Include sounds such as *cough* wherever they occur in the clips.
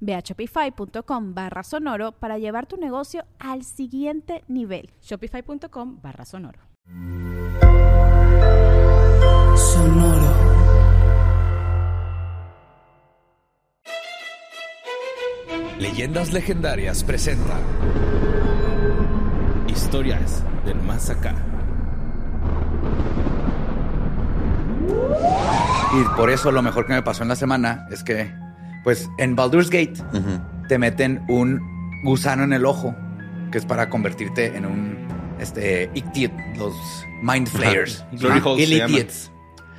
Ve a shopify.com barra sonoro para llevar tu negocio al siguiente nivel. Shopify.com barra sonoro. Sonoro. Leyendas Legendarias presenta Historias del Más Acá. Y por eso lo mejor que me pasó en la semana es que, pues en Baldur's Gate te meten un gusano en el ojo, que es para convertirte en un este Ictiot, los Mind Flayers. Illithids.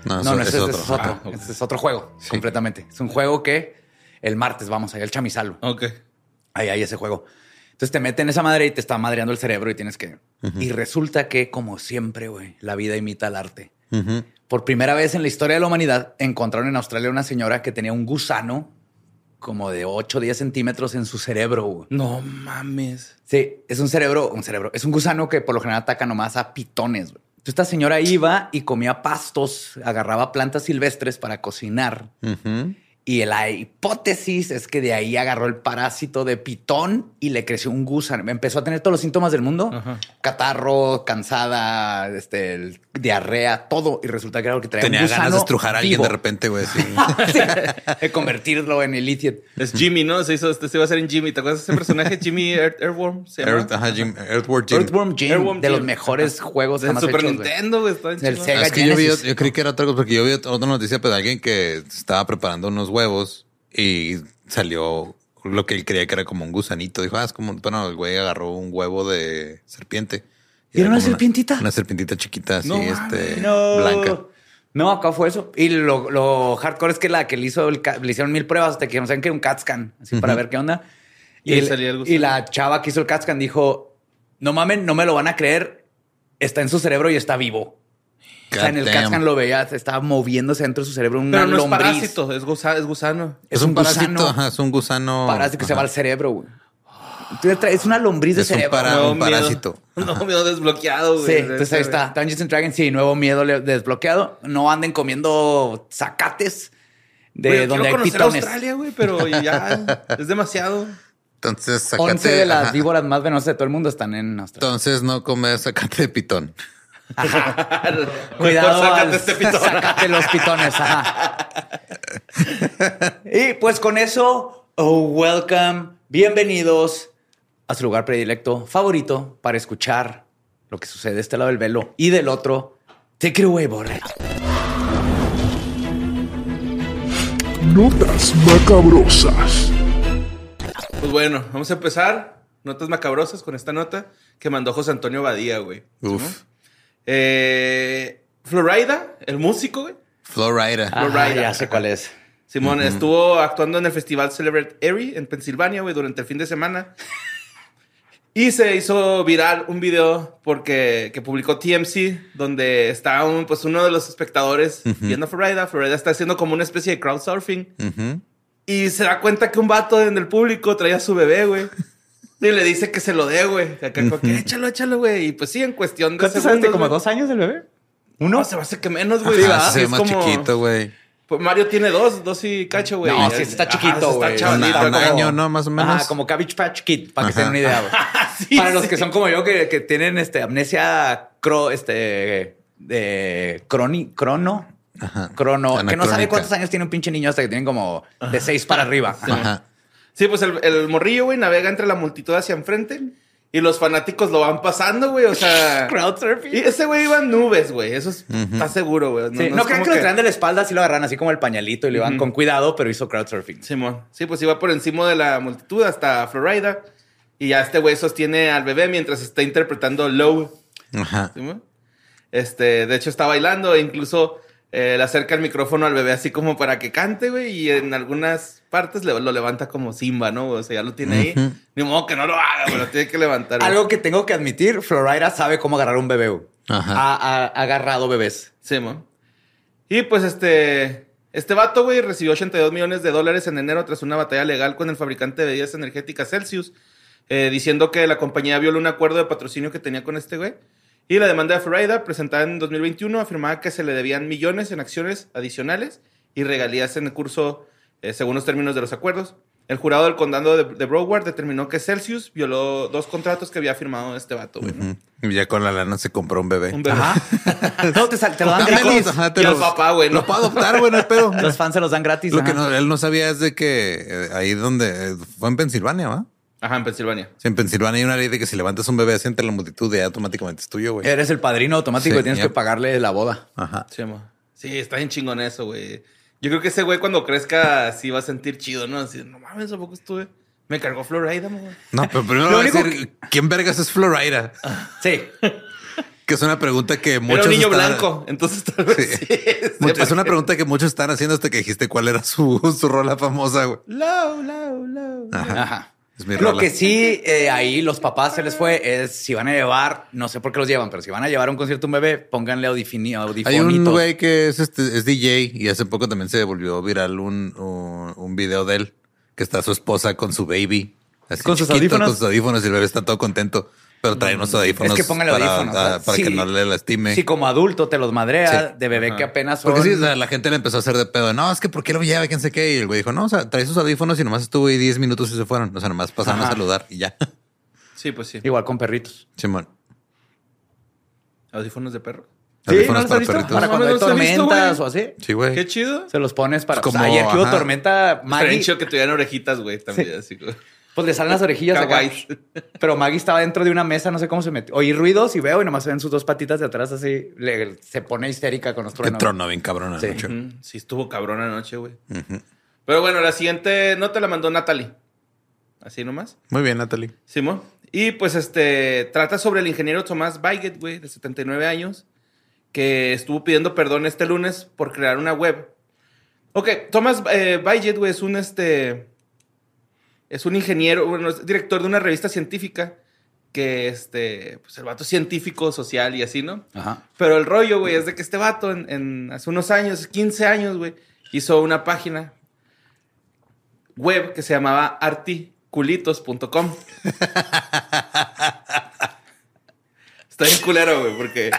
No, No, no, ese, es otro. es otro. Ah. Ese es otro juego, Sí. completamente. Es un juego que el martes vamos allá al chamizalo. Ok. Ahí hay ese juego. Entonces te meten esa madre y te está madreando el cerebro y tienes que. Y resulta que, como siempre, güey, la vida imita al arte. Por primera vez en la historia de la humanidad, encontraron en Australia una señora que tenía un gusano como de 8 o 10 centímetros en su cerebro. güey. No mames. Sí, es un cerebro, un cerebro. Es un gusano que por lo general ataca nomás a pitones. güey. Entonces, esta señora iba y comía pastos, agarraba plantas silvestres para cocinar. Y la hipótesis es que de ahí agarró el parásito de pitón y le creció un gusano. Empezó a tener todos los síntomas del mundo. Ajá. Catarro, cansada, este, el- diarrea, todo. Y resulta que era lo que traía Tenía un ganas de gusano estrujar a alguien vivo. de repente, güey. sí. *laughs* Sí, de convertirlo en el Idiot. Es Jimmy, ¿no? Se hizo, este se iba a hacer en Jimmy. ¿Te acuerdas de ese personaje? Jimmy Earth- Earthworm. ¿se llama? Earth, ajá, Jim, Earthworm Jim. Earthworm Jim, Earthworm de Jim. los mejores juegos De Super hechos. Nintendo, güey. Chingón. Sega. Es que yo, vi, yo creí que era otra cosa, porque yo vi otra noticia pues, de alguien que estaba preparando unos huevos y salió lo que él creía que era como un gusanito. Dijo, ah, es como, bueno, el güey agarró un huevo de serpiente. ¿Y era una serpientita? Una, serpientita chiquita, así, No este, No. blanca. No, acá fue eso. Y lo, lo hardcore es que la que le hizo el le hicieron mil pruebas hasta que no saben que era un CAT scan, así para ver qué onda. Y ahí el- salía el gusano. y la chava que hizo el CAT scan dijo: No mamen, no me lo van a creer. Está en su cerebro y está vivo. O sea, en el God CAT damn. scan lo veía, estaba moviéndose dentro de su cerebro una Pero no es lombriz. parásito, es, gusa- es gusano. Es, Es un, un gusano. parásito. Ajá, es un gusano. Parásito que se va al cerebro, güey. Es una lombriz de Es un cerebro. para- Nuevo un miedo. parásito. *laughs* No, miedo desbloqueado, güey. Sí, entonces ahí está. Dungeons and Dragons, sí, nuevo miedo desbloqueado. No anden comiendo zacates de Güey, donde hay conocer pitones. Australia, güey, pero ya *laughs* es demasiado. Entonces, sácate. 11 de las ajá. víboras más venenosas de todo el mundo están en Australia. Entonces, no comer sacate de pitón. *laughs* Cuidado, Sácate al- este pitón. sácate los pitones. ajá. y pues con eso, oh, welcome, bienvenidos a su lugar predilecto favorito para escuchar lo que sucede de este lado del velo y del otro. Take it away, Borre. Notas macabrosas. Pues bueno, vamos a empezar. Notas macabrosas con esta nota que mandó José Antonio Badía, güey. Uf. Eh, Florida, el músico, güey. Florida. Ah, Florida. ya sé cuál es. Simón estuvo actuando en el festival Celebrate Erie en Pensilvania, güey, durante el fin de semana. Y se hizo viral un video porque que publicó TMC, donde está un, pues uno de los espectadores viendo a Florida. Florida está haciendo como una especie de crowdsurfing. Y se da cuenta que un vato en el público traía a su bebé, güey. Y le dice que se lo dé, güey. Acá como que échalo, échalo, güey. Y pues sí, en cuestión de ¿Cuántos segundos, años? ¿Como dos años el bebé? No, se me hace que menos, güey. ¿verdad? se ve más como- chiquito, güey. Pues Mario tiene dos, dos y cacho, güey. No, sí, está chiquito, güey. Está Un, chavalito. un año, ¿no? Más o menos. Ah, como Cabbage Patch Kid, para que se den una idea. güey. *laughs* Sí, para los que son como yo, que, que tienen este, amnesia cro, este, de croni, crono, Ajá. crono, que no sabe cuántos años tiene un pinche niño hasta que tienen como de seis para arriba. Ajá. Sí, pues el, el morrillo, güey, navega entre la multitud hacia enfrente y los fanáticos lo van pasando, güey. O sea. *laughs* Crowdsurfing. Y ese güey iba en nubes, güey. Eso es- está seguro, güey. Sí, no, creo como que, lo traen de la espalda, así lo agarran así como el pañalito y le van Ujú. con cuidado, pero hizo crowdsurfing. Simón. Sí, pues iba por encima de la multitud hasta Florida. Y ya este güey sostiene al bebé mientras está interpretando Low. Ajá. Simón. Este, de hecho, está bailando e incluso eh, le acerca el micrófono al bebé así como para que cante, güey. Y en algunas partes le- lo levanta como Simba, ¿no? O sea, ya lo tiene ahí. Ujú. Ni modo que no lo haga, pero lo tiene que levantar. Algo que tengo que admitir, Florida sabe cómo agarrar un bebé. Ajá. Ha, ha- ha agarrado bebés. Simón. Y pues este. Este vato, güey, recibió 82 millones de dólares en enero tras una batalla legal con el fabricante de bebidas energéticas Celsius, eh, diciendo que la compañía violó un acuerdo de patrocinio que tenía con este güey. Y la demanda de Florida, presentada en 2021, afirmaba que se le debían millones en acciones adicionales y regalías en el curso eh, según los términos de los acuerdos. El jurado del condado de, de Broward determinó que Celsius violó dos contratos que había firmado este vato, güey. ¿no? Y ya con la lana se compró un bebé. Un bebé. *laughs* No, te, sal- te lo dan gratis. ajá, te Y al los- papá, güey, ¿no? Lo puedo adoptar, güey, no hay pedo. Los fans se los dan gratis. Lo que ajá. no- él no sabía es de que eh, ahí donde eh, fue en Pensilvania, ¿va? Ajá, en Pensilvania. Sí, en Pensilvania hay una ley de que si levantas un bebé así entre la multitud, ya automáticamente es tuyo, güey. Eres el padrino automático Sí, y tienes ya. que pagarle la boda. Ajá. Sí, mo. Sí, está bien chingón eso, güey. Yo creo que ese güey cuando crezca sí va a sentir chido, ¿no? Así, no mames, ¿a poco estuve? Me cargó Florida, güey. No, pero primero Lo voy a único decir, ¿quién vergas es Florida? Sí. Que es una pregunta que Era muchos un niño están- blanco, entonces tal vez Sí. sí. *laughs* Mucho- es una pregunta que muchos están haciendo hasta que dijiste cuál era su, *laughs* su rola famosa, güey. Low, low, low. Ajá. Ajá. Es mi Lo rola. que sí, eh, ahí los papás se les fue es si van a llevar, no sé por qué los llevan, pero si van a llevar a un concierto un bebé, pónganle audifini, Hay un audifonitos. güey que es, este, es DJ y hace poco también se volvió viral un, un, un video de él que está su esposa con su baby. Así ¿Con sus audífonos? Con sus audífonos y el bebé está todo contento. Pero trae unos audífonos Es que pónganle para, audífonos. ah, para Sí. que no le lastime. Si como adulto te los madrea Sí. de bebé Ajá. que apenas son... Porque sí, o sea, la gente le empezó a hacer de pedo. No, es que ¿por qué lo lleva? ¿Quién sé qué? Y el güey dijo, no, o sea, trae sus audífonos y nomás estuvo ahí 10 minutos y se fueron. O sea, nomás pasaron a saludar y ya. Sí, pues sí. Igual con perritos. Simón. Audífonos de perro. Audífonos ¿no los para has visto? perritos. Para cuando no hay visto, tormentas güey. o así. Sí, güey. Qué chido. Se los pones para... Pues o sea, como, ayer que hubo tormenta, Maggie. Maggie... que tuvieran orejitas, güey, también. Así como... Pues le salen las orejillas acá. Pero Maggie estaba dentro de una mesa, no sé cómo se metió. Oí ruidos y veo y nomás se ven sus dos patitas de atrás así. le- se pone histérica con los Qué truenos. trono bien cabrón Sí. anoche. Sí, estuvo cabrón anoche, güey. Pero bueno, la siguiente nota la mandó Natalie. Así nomás. Muy bien, Natalie. Simón. Y pues este trata sobre el ingeniero Tomás Baiget, güey, de 79 años, que estuvo pidiendo perdón este lunes por crear una web. Ok, Tomás eh, Baiget, güey, es un este. Es un ingeniero, bueno, es director de una revista científica que este. Pues el vato es científico, social y así, ¿no? Ajá. Pero el rollo, güey, es de que este vato en, en- hace unos años, 15 años, güey, hizo una página web que se llamaba articulitos.com. *laughs* Está bien culero, güey, porque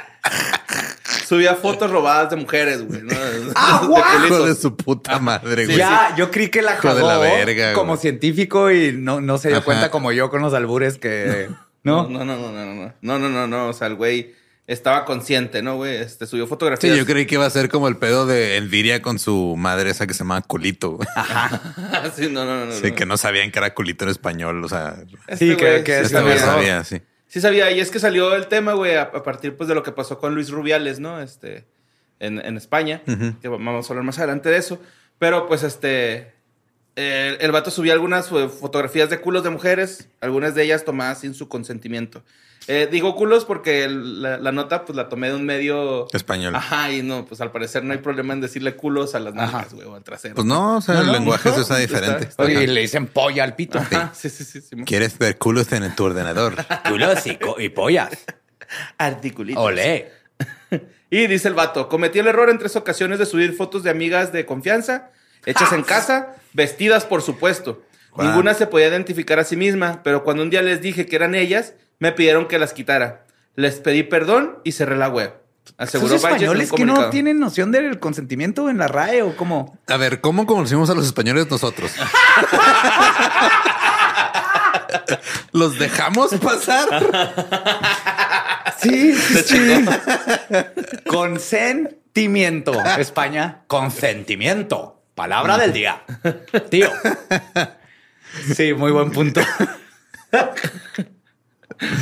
Subía fotos robadas de mujeres, güey. ¿no? *laughs* ¡Ah, guau! de su puta madre, güey. Ya, yo creí que la jodó como científico y no, no se dio cuenta como yo con los albures que... *laughs* ¿No? No, no, no, no, no, no. No, no, no, no. O sea, el güey estaba consciente, ¿no, güey? Este, subió fotografías. Sí, yo creí que iba a ser como el pedo de Elviria con su madre esa que se llama Culito. *laughs* Ajá. sí, no, no, no. Sí, no. que no sabían que era Culito en español, o sea. Sí, este que, que este sabía, sí. Sí sabía, y es que salió el tema, güey, a, a partir pues de lo que pasó con Luis Rubiales, ¿no? Este, en, en España, que vamos a hablar más adelante de eso. Pero pues este, el, el vato subía algunas eh, fotografías de culos de mujeres, algunas de ellas tomadas sin su consentimiento. Eh, digo culos porque el- la, la nota pues la tomé de un medio... Español. Ajá, y no, pues al parecer no hay problema en decirle culos a las nalgas, güey, o al trasero. Pues no, o sea, No, el no, lenguaje no, se usa diferente. está Oye, y le dicen polla al pito. Ajá, sí, sí, sí. sí. ¿Quieres ver culos en tu ordenador? *laughs* Culos y, y pollas. Articulitos. Olé. *laughs* Y dice el vato, cometí el error en tres ocasiones de subir fotos de amigas de confianza, hechas en casa, vestidas por supuesto. Ninguna se podía identificar a sí misma, pero cuando un día les dije que eran ellas, me pidieron que las quitara. Les pedí perdón y cerré la web. Aseguró ¿Esos Biden en un españoles que no tienen noción del consentimiento en la RAE o cómo? A ver, ¿cómo conocimos a los españoles nosotros? *laughs* ¿Los dejamos pasar? Sí, sí. Consentimiento. España, consentimiento. Palabra del día. Tío. Sí, muy buen punto. *laughs*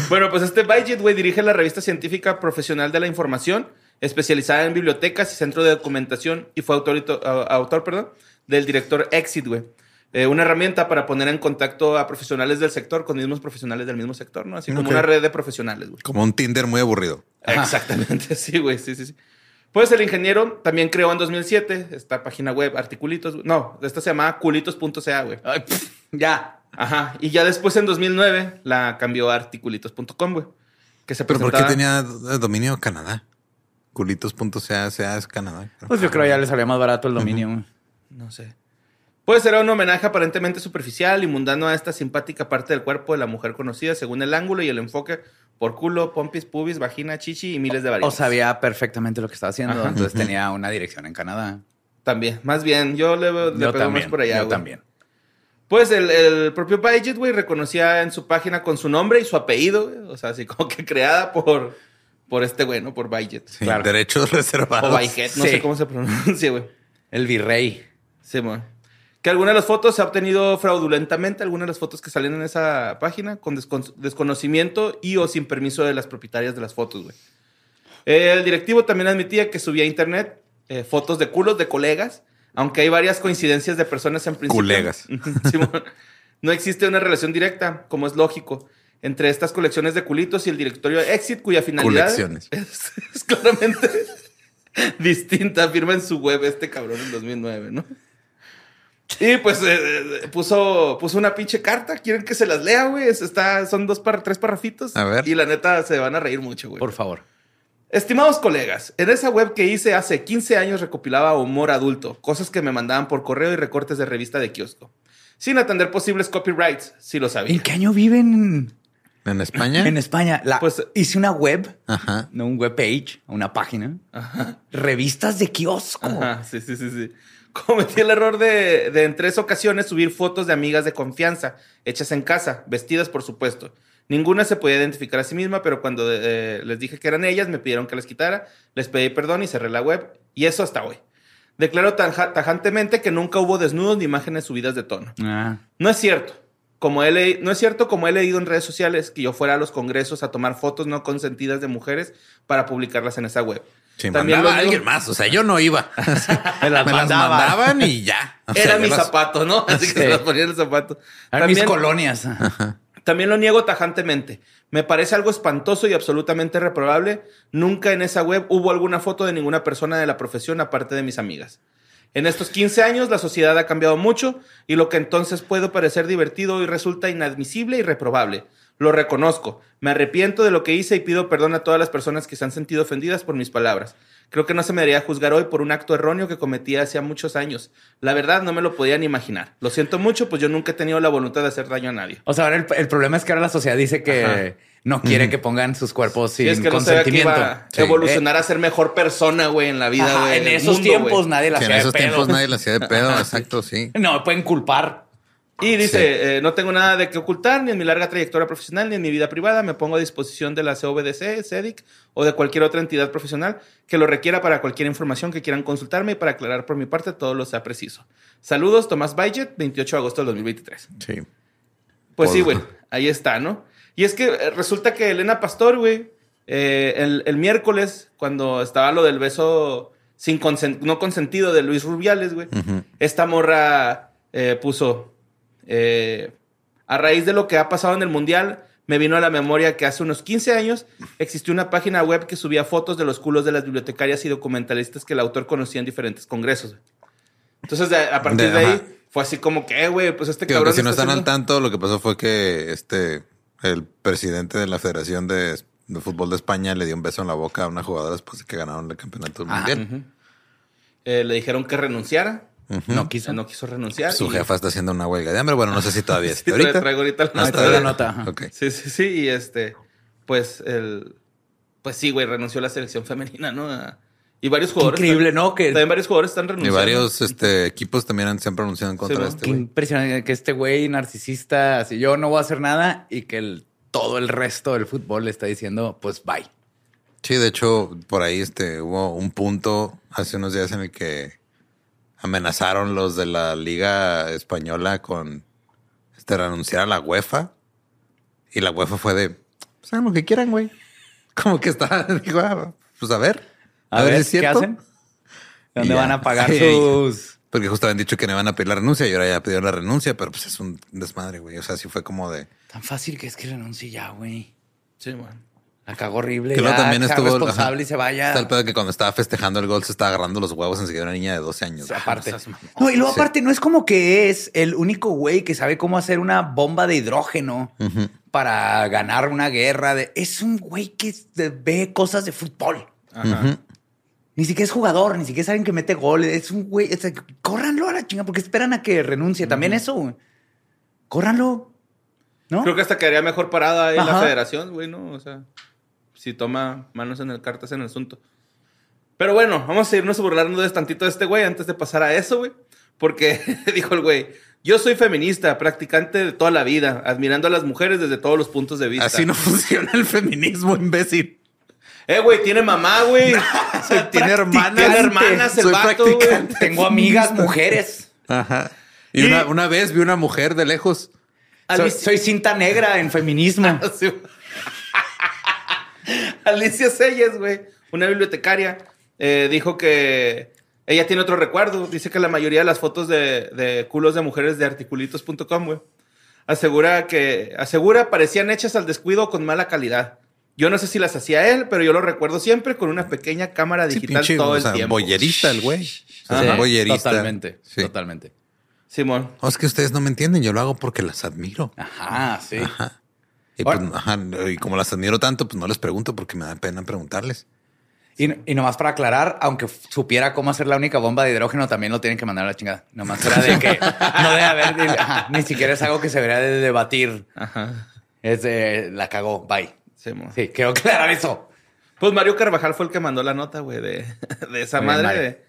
Bueno, pues este Bygit, güey, dirige la revista científica profesional de la información, especializada en bibliotecas y centro de documentación, y fue autor, perdón, del director Exit, güey. Eh, una herramienta para poner en contacto a profesionales del sector con mismos profesionales del mismo sector, ¿no? Así como una red de profesionales, güey. Como un Tinder muy aburrido. Exactamente, *laughs* sí, güey, sí, sí, sí. Pues el ingeniero también creó en 2007 esta página web, Articulitos. güey. No, esta se llamaba culitos.ca, güey. Ya. Ajá. Y ya después en 2009 la cambió a articulitos.com, güey. Que se Pero ¿por qué tenía dominio Canadá? Culitos.ca, sea es Canadá. Pues yo creo ya le salía más barato el dominio. güey. No sé. Pues era un homenaje aparentemente superficial y mundano a esta simpática parte del cuerpo de la mujer conocida según el ángulo y el enfoque por culo, pompis, pubis, vagina, chichi y miles de O variantes. sabía perfectamente lo que estaba haciendo. Ajá. Entonces tenía una dirección en Canadá. También, más bien, yo le, le Yo pego más también. por allá, yo güey. también. Pues el, el propio Bygit, güey, reconocía en su página con su nombre y su apellido, güey. O sea, así como que creada por, por este güey, ¿no? Por. Sí, Claro. Derechos reservados. O Byget, no Sí. sé cómo se pronuncia, güey. El virrey. Sí, güey. Que alguna de las fotos se ha obtenido fraudulentamente, algunas de las fotos que salían en esa página, con descon- desconocimiento y o sin permiso de las propietarias de las fotos, güey. El directivo también admitía que subía a internet eh, fotos de culos de colegas, aunque hay varias coincidencias de personas en principio. Colegas. *laughs* No existe una relación directa, como es lógico, entre estas colecciones de culitos y el directorio Exit, cuya finalidad Colecciones. *laughs* es, es claramente *laughs* distinta, afirma en su web este cabrón en 2009, ¿no? Y pues eh, eh, puso, puso una pinche carta. ¿Quieren que se las lea, güey? Está, son dos par- tres parrafitos. A ver. Y la neta se van a reír mucho, güey. Por favor. Estimados colegas, en esa web que hice hace 15 años recopilaba humor adulto, cosas que me mandaban por correo y recortes de revista de kiosco, sin atender posibles copyrights, si lo sabía. ¿En qué año viven ¿En España? en España? La- Pues- hice una web, Ajá. no un web page, una página. Revistas de kiosco. Ajá, sí, sí, sí, sí. Cometí el error de, de en tres ocasiones subir fotos de amigas de confianza, hechas en casa, vestidas por supuesto. Ninguna se podía identificar a sí misma, pero cuando eh, les dije que eran ellas, me pidieron que las quitara, les pedí perdón y cerré la web. Y eso hasta hoy. Declaro tanja- tajantemente que nunca hubo desnudos ni imágenes subidas de tono. Ah. No es cierto. Como he le- no es cierto como he leído en redes sociales que yo fuera a los congresos a tomar fotos no consentidas de mujeres para publicarlas en esa web. Sí, También mandaba lo alguien más. O sea, yo no iba. *laughs* Me las *laughs* Me las mandaba. mandaban y ya. O sea, Era yo mi las- zapato, ¿no? Así que Sí. se las ponía en el zapato. Eran mis También, colonias. También lo niego tajantemente. Me parece algo espantoso y absolutamente reprobable. Nunca en esa web hubo alguna foto de ninguna persona de la profesión aparte de mis amigas. En estos 15 años la sociedad ha cambiado mucho y lo que entonces puede parecer divertido hoy resulta inadmisible y reprobable. Lo reconozco, me arrepiento de lo que hice y pido perdón a todas las personas que se han sentido ofendidas por mis palabras. Creo que no se me debería juzgar hoy por un acto erróneo que cometí hace muchos años. La verdad no me lo podía ni imaginar. Lo siento mucho, pues yo nunca he tenido la voluntad de hacer daño a nadie. O sea, ahora el, el problema es que ahora la sociedad dice que Ajá. no quiere que pongan sus cuerpos sin Sí, es que no sabía que consentimiento. iba a Sí. evolucionar a ser mejor persona, güey, en la vida, Ajá, en esos mundo, tiempos nadie la Sí, en hacía de esos pedo. tiempos nadie la hacía de *laughs* pedo. Exacto, sí. No me pueden culpar. Y dice, eh, no tengo nada de que ocultar, ni en mi larga trayectoria profesional, ni en mi vida privada. Me pongo a disposición de la CVDC, CEDIC o de cualquier otra entidad profesional que lo requiera para cualquier información que quieran consultarme y para aclarar por mi parte todo lo sea preciso. Saludos, Tomás Bayet, 28 de agosto del 2023. Sí. Pues sí, güey, ahí está, ¿no? Y es que eh, resulta que Elena Pastor, güey, eh, el, el miércoles, cuando estaba lo del beso sin consen- no consentido de Luis Rubiales, güey, esta morra eh, puso, eh, a raíz de lo que ha pasado en el Mundial, me vino a la memoria que hace unos 15 años existió una página web que subía fotos de los culos de las bibliotecarias y documentalistas que el autor conocía en diferentes congresos. Entonces, a partir De- ahí, fue así como que, eh, güey, pues este cabrón que si no está están al tanto, lo que pasó fue que este el presidente de la Federación de, de Fútbol de España le dio un beso en la boca a una jugadora después de que ganaron el campeonato mundial. Eh, le dijeron que renunciara. No quiso. No quiso renunciar. Su y- jefa está haciendo una huelga de hambre. Bueno, no sé si todavía Sí, está ahorita. traigo ahorita la No nota la. Sí, sí, sí. Y este, pues, el. Pues sí, güey, renunció a la selección femenina, ¿no? Y varios Qué jugadores. increíble, están- ¿no? Que, También varios jugadores están Y renunciando. varios este, equipos también han- se han pronunciado en contra Sí, de este qué güey. impresionante que este güey narcisista, así yo no voy a hacer nada y que el- todo el resto del fútbol le está diciendo, pues bye. Sí, de hecho, por ahí este, hubo un punto hace unos días en el que amenazaron los de la Liga Española con este, renunciar a la UEFA. Y la UEFA fue de, Pues hagan lo que quieran, güey. *laughs* Como que está, *laughs* digo, ah, pues a ver. A, ver, si ¿qué cierto. hacen? ¿Dónde Y ya. van a pagar *laughs* Ay, sus...? Porque justo habían dicho que no iban a pedir la renuncia y ahora ya pidieron la renuncia, pero pues es un desmadre, güey. O sea, sí fue como de. Tan fácil que es que renuncie ya, güey. Sí, man. La cagó horrible. Que luego ya, también estuvo. responsable ajá. y se vaya. Está el pedo que cuando estaba festejando el gol se estaba agarrando los huevos enseguida una niña de 12 años. Sí, aparte. no seas mamón. No, y luego Sí. aparte no es como que es el único güey que sabe cómo hacer una bomba de hidrógeno para ganar una guerra. De... Es un güey que ve cosas de fútbol. Ajá. Ni siquiera es jugador, ni siquiera es alguien que mete goles. Es un güey. es- córranlo a la chinga porque esperan a que renuncie. También eso. Córranlo. ¿No? Creo que hasta quedaría mejor parada ahí la federación, güey, ¿no? O sea, si toma manos en el cartas en el asunto. Pero bueno, vamos a irnos burlando de tantito de este güey antes de pasar a eso, güey. Porque *laughs* dijo el güey, yo soy feminista, practicante de toda la vida, admirando a las mujeres desde todos los puntos de vista. Así no *laughs* funciona el feminismo, imbécil. Eh, güey, tiene mamá, güey. *laughs* Tiene hermanas. Tiene hermanas el Soy vato, güey. Tengo amigas mujeres. Ajá. Y, Y- Una, una vez vi una mujer de lejos. Soy, soy cinta negra en feminismo. Sí. Alicia Selles, güey, una bibliotecaria, eh, dijo que ella tiene otro recuerdo. Dice que la mayoría de las fotos de, de culos de mujeres de articulitos.com, güey, asegura que asegura parecían hechas al descuido con mala calidad. Yo no sé si las hacía él, pero yo lo recuerdo siempre con una pequeña cámara Sí, digital pinche, todo o el sea, tiempo. boyerista el güey. O sea, Sí, boyerista. Totalmente. Sí. Totalmente. Simón. No, es que ustedes no me entienden. Yo lo hago porque las admiro. Ajá, sí. Ajá. Y, pues, ajá, y como las admiro tanto, pues no les pregunto porque me da pena preguntarles. Y, y nomás para aclarar, aunque supiera cómo hacer la única bomba de hidrógeno, también lo tienen que mandar a la chingada. Nomás era de que *laughs* no debe haber, ni, ajá, ni siquiera es algo que se debería de debatir. Ajá. Es de, la cagó, bye. Simón. Sí, quiero aclarar eso. Pues Mario Carvajal fue el que mandó la nota, güey, de, *laughs* de esa Muy madre. Mario. De, de-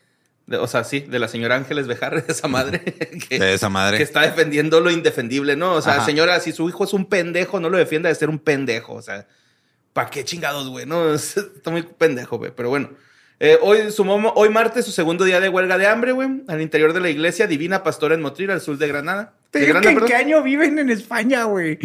o sea, sí, de la señora Ángeles Bejar, *laughs* de esa madre. Que, De esa madre. que está defendiendo lo indefendible, ¿no? O sea, Ajá. señora, si su hijo es un pendejo, no lo defienda de ser un pendejo. O sea, ¿para qué chingados, güey? No, Es- *laughs* está muy pendejo, güey. Pero bueno. Eh, hoy, sumó, hoy martes, su segundo día de huelga de hambre, güey. Al interior de la iglesia Divina Pastora en Motril, al sur de Granada. Te De digo Granada, que ¿En perdón. qué año viven en España, güey?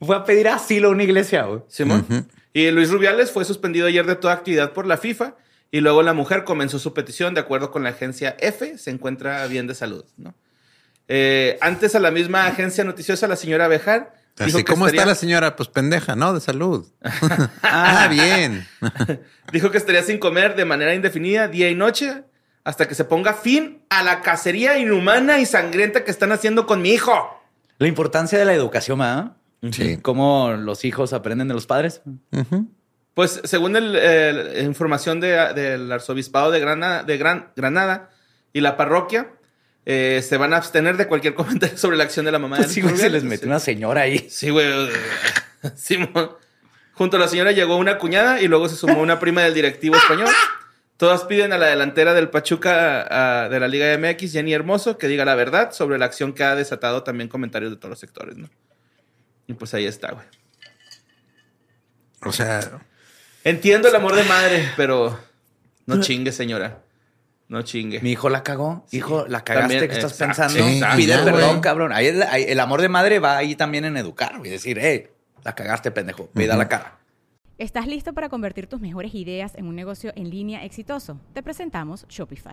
Fue a pedir asilo a una iglesia, güey. Simón. Y Luis Rubiales fue suspendido ayer de toda actividad por la FIFA y luego la mujer comenzó su petición de acuerdo con la agencia F, se encuentra bien de salud, ¿no? Eh, antes a la misma agencia noticiosa, la señora Bejar dijo Así, que, ¿cómo está la señora? Pues pendeja, ¿no? De salud. *laughs* ah, bien. *laughs* dijo que estaría sin comer de manera indefinida día y noche hasta que se ponga fin a la cacería inhumana y sangrienta que están haciendo con mi hijo. La importancia de la educación, ¿verdad? Sí. Cómo los hijos aprenden de los padres. Pues según el, el- información de- del arzobispado de Granada, de Gran- Granada y la parroquia, eh, se van a abstener de cualquier *laughs* comentario sobre la acción de la mamá de Pues sí, güey, se les metió una señora ahí. Sí, güey. Simón. *laughs* Junto a la señora llegó una cuñada y luego se sumó una prima del directivo español. Todas piden a la delantera del Pachuca a- de la Liga MX, Jenny Hermoso, que diga la verdad sobre la acción que ha desatado también comentarios de todos los sectores, ¿no? Y pues ahí está, güey. O sea, Entiendo el amor de madre, *laughs* pero no chingue, señora. No chingue. Mi hijo la cagó. Hijo, la cagaste. También, ¿Qué estás exacto, pensando? Pide perdón, cabrón. Ahí el, ahí el amor de madre va ahí también en educar y decir, hey, la cagaste, pendejo. Pida la cara. ¿Estás listo para convertir tus mejores ideas en un negocio en línea exitoso? Te presentamos Shopify.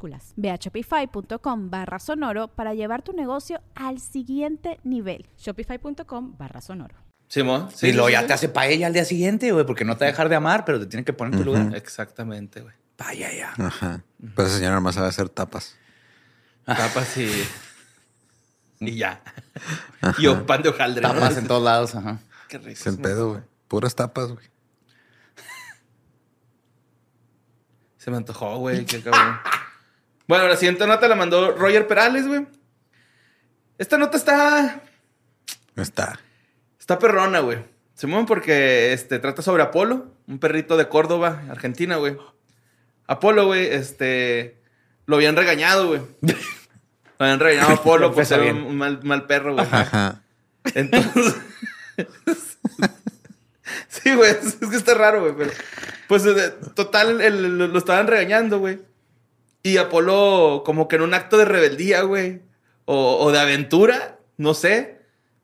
Ve a shopify.com barra sonoro para llevar tu negocio al siguiente nivel. Shopify.com barra sonoro. Simón. Sí, y luego ya te hace paella al día siguiente, güey, porque no te va a dejar de amar, pero te tiene que poner en tu lugar. Exactamente, güey. Vaya ya. ajá. Pero esa señora más sabe hacer tapas. Tapas y. *laughs* Y ya. y un pan de hojaldre. ¿no? Tapas en todos lados, ajá. Qué rico. El pedo, güey. Puras tapas, güey. Se me antojó, güey. Qué cabrón. Bueno, la siguiente nota la mandó Roger Perales, güey. Esta nota está. Está. Está perrona, güey. Se mueven porque este, trata sobre Apolo, un perrito de Córdoba, Argentina, güey. Apolo, güey, este. Lo habían regañado, güey. *laughs* Lo habían regañado a Apolo por ser un, un mal, mal perro, güey. Ajá. Entonces. *laughs* sí, güey, es que está raro, güey. Pero, pues, eh, total, el- lo, lo estaban regañando, güey. Y Apolo, como que en un acto de rebeldía, güey, o, o de aventura, no sé.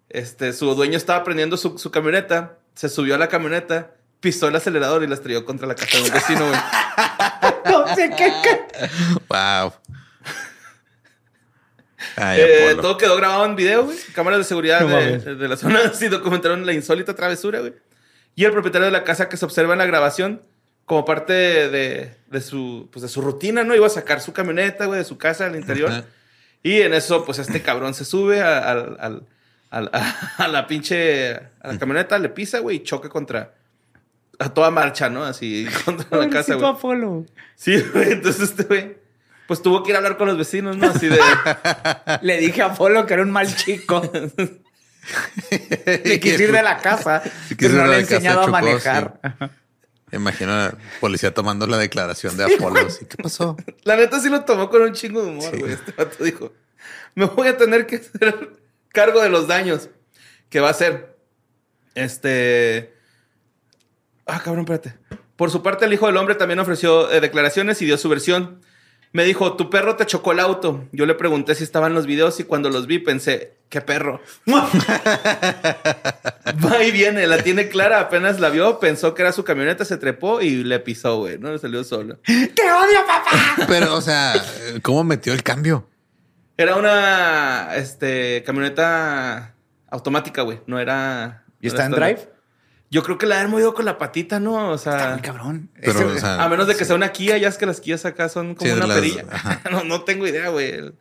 Este, su dueño estaba prendiendo su, su camioneta, se subió a la camioneta, pisó el acelerador y la estrelló contra la casa de un vecino, güey. *laughs* No sé qué. qué. Wow. Ay, Eh, todo quedó grabado en video, güey. Cámaras de seguridad No de, mames. de la zona *laughs* sí documentaron la insólita travesura, güey. Y el propietario de la casa que se observa en la grabación, como parte de, de- de su, pues de su rutina, ¿no? Iba a sacar su camioneta, güey, de su casa al interior. Ajá. Y en eso, pues este cabrón se sube a, al- al- al- *laughs* a la pinche a la camioneta, le pisa, güey, y choca contra a toda marcha, ¿no? Así *laughs* contra la casa, güey. Apolo. Sí, güey. Entonces este güey, pues tuvo que ir a hablar con los vecinos, ¿no? Así de. *laughs* Le dije a Apolo que era un mal chico. Le quise ir de la casa. Sí, pero no le he enseñado a chocó, manejar. Imagino a la policía tomando la declaración de Apolo. así, ¿Qué pasó? *laughs* La neta sí lo tomó con un chingo de humor, Sí. güey. Este vato dijo, me voy a tener que hacer cargo de los daños que va a hacer. Este... Ah, cabrón, espérate. Por su parte, el hijo del hombre también ofreció eh, declaraciones y dio su versión. Me dijo, tu perro te chocó el auto. Yo le pregunté si estaban los videos y cuando los vi pensé, ¿qué perro? *laughs* Va y viene, la tiene clara, apenas la vio, pensó que era su camioneta, se trepó y le pisó, güey, ¿no? Le salió solo. *laughs* ¡Te odio, papá! Pero, o sea, ¿cómo metió el cambio? Era una este, camioneta automática, güey. No era. ¿Y no está en drive? Yo creo que la han movido con la patita, ¿no? O Está sea, muy cabrón. Pero, Ese- o sea, a menos de que sí. sea una Kia, ya es que las Kias acá son como Sí, una las- perilla. *laughs* no, no tengo idea, güey.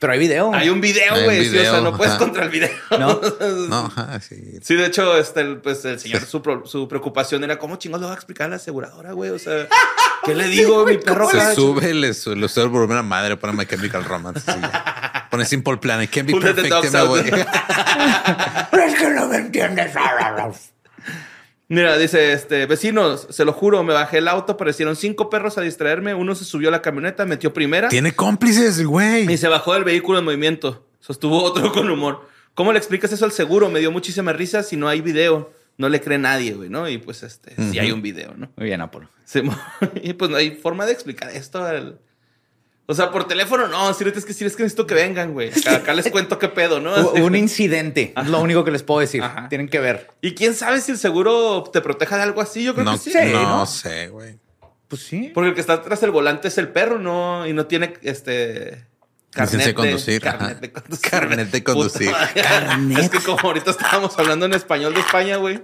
Pero hay video. Hay un video, güey. Sí, o sea, no puedes ajá. contra el video. No. *laughs* No, ajá, sí. Sí, de hecho, este, el, pues el señor, su, pro- su preocupación era cómo chingados lo va a explicar a la aseguradora, güey. O sea, *laughs* ¿qué le digo? Mi perro Se sube, le, su- le sube el volumen a madre, pone My Chemical Romance. ya. Pone Simple Plan. It be Put perfect. es que no me entiendes. Mira, dice, este, vecinos, se lo juro, me bajé el auto, aparecieron cinco perros a distraerme, uno se subió a la camioneta, metió primera Tiene cómplices, el y güey. se bajó del vehículo en movimiento. Sostuvo otro con humor. ¿Cómo le explicas eso al seguro? Me dio muchísima risa si no hay video. No le cree nadie, güey, ¿no? Y pues, este, sí hay un video, ¿no? Muy bien, Apolo. *laughs* Y pues no hay forma de explicar esto. al- O sea, por teléfono no, si es que es que necesito que vengan, güey. Acá, acá les *laughs* cuento qué pedo, ¿no? Así, un incidente. Es lo único que les puedo decir. Ajá. Tienen que ver. Y quién sabe si el seguro te proteja de algo así, yo creo No, que sí. no, ¿no? sé, güey. Pues sí. Porque el que está atrás del volante es el perro, ¿no? Y no tiene este. Licencia de conducir, Carnet de conducir. Carnet de conducir. Madre. Es que como ahorita estábamos hablando en español de España, güey.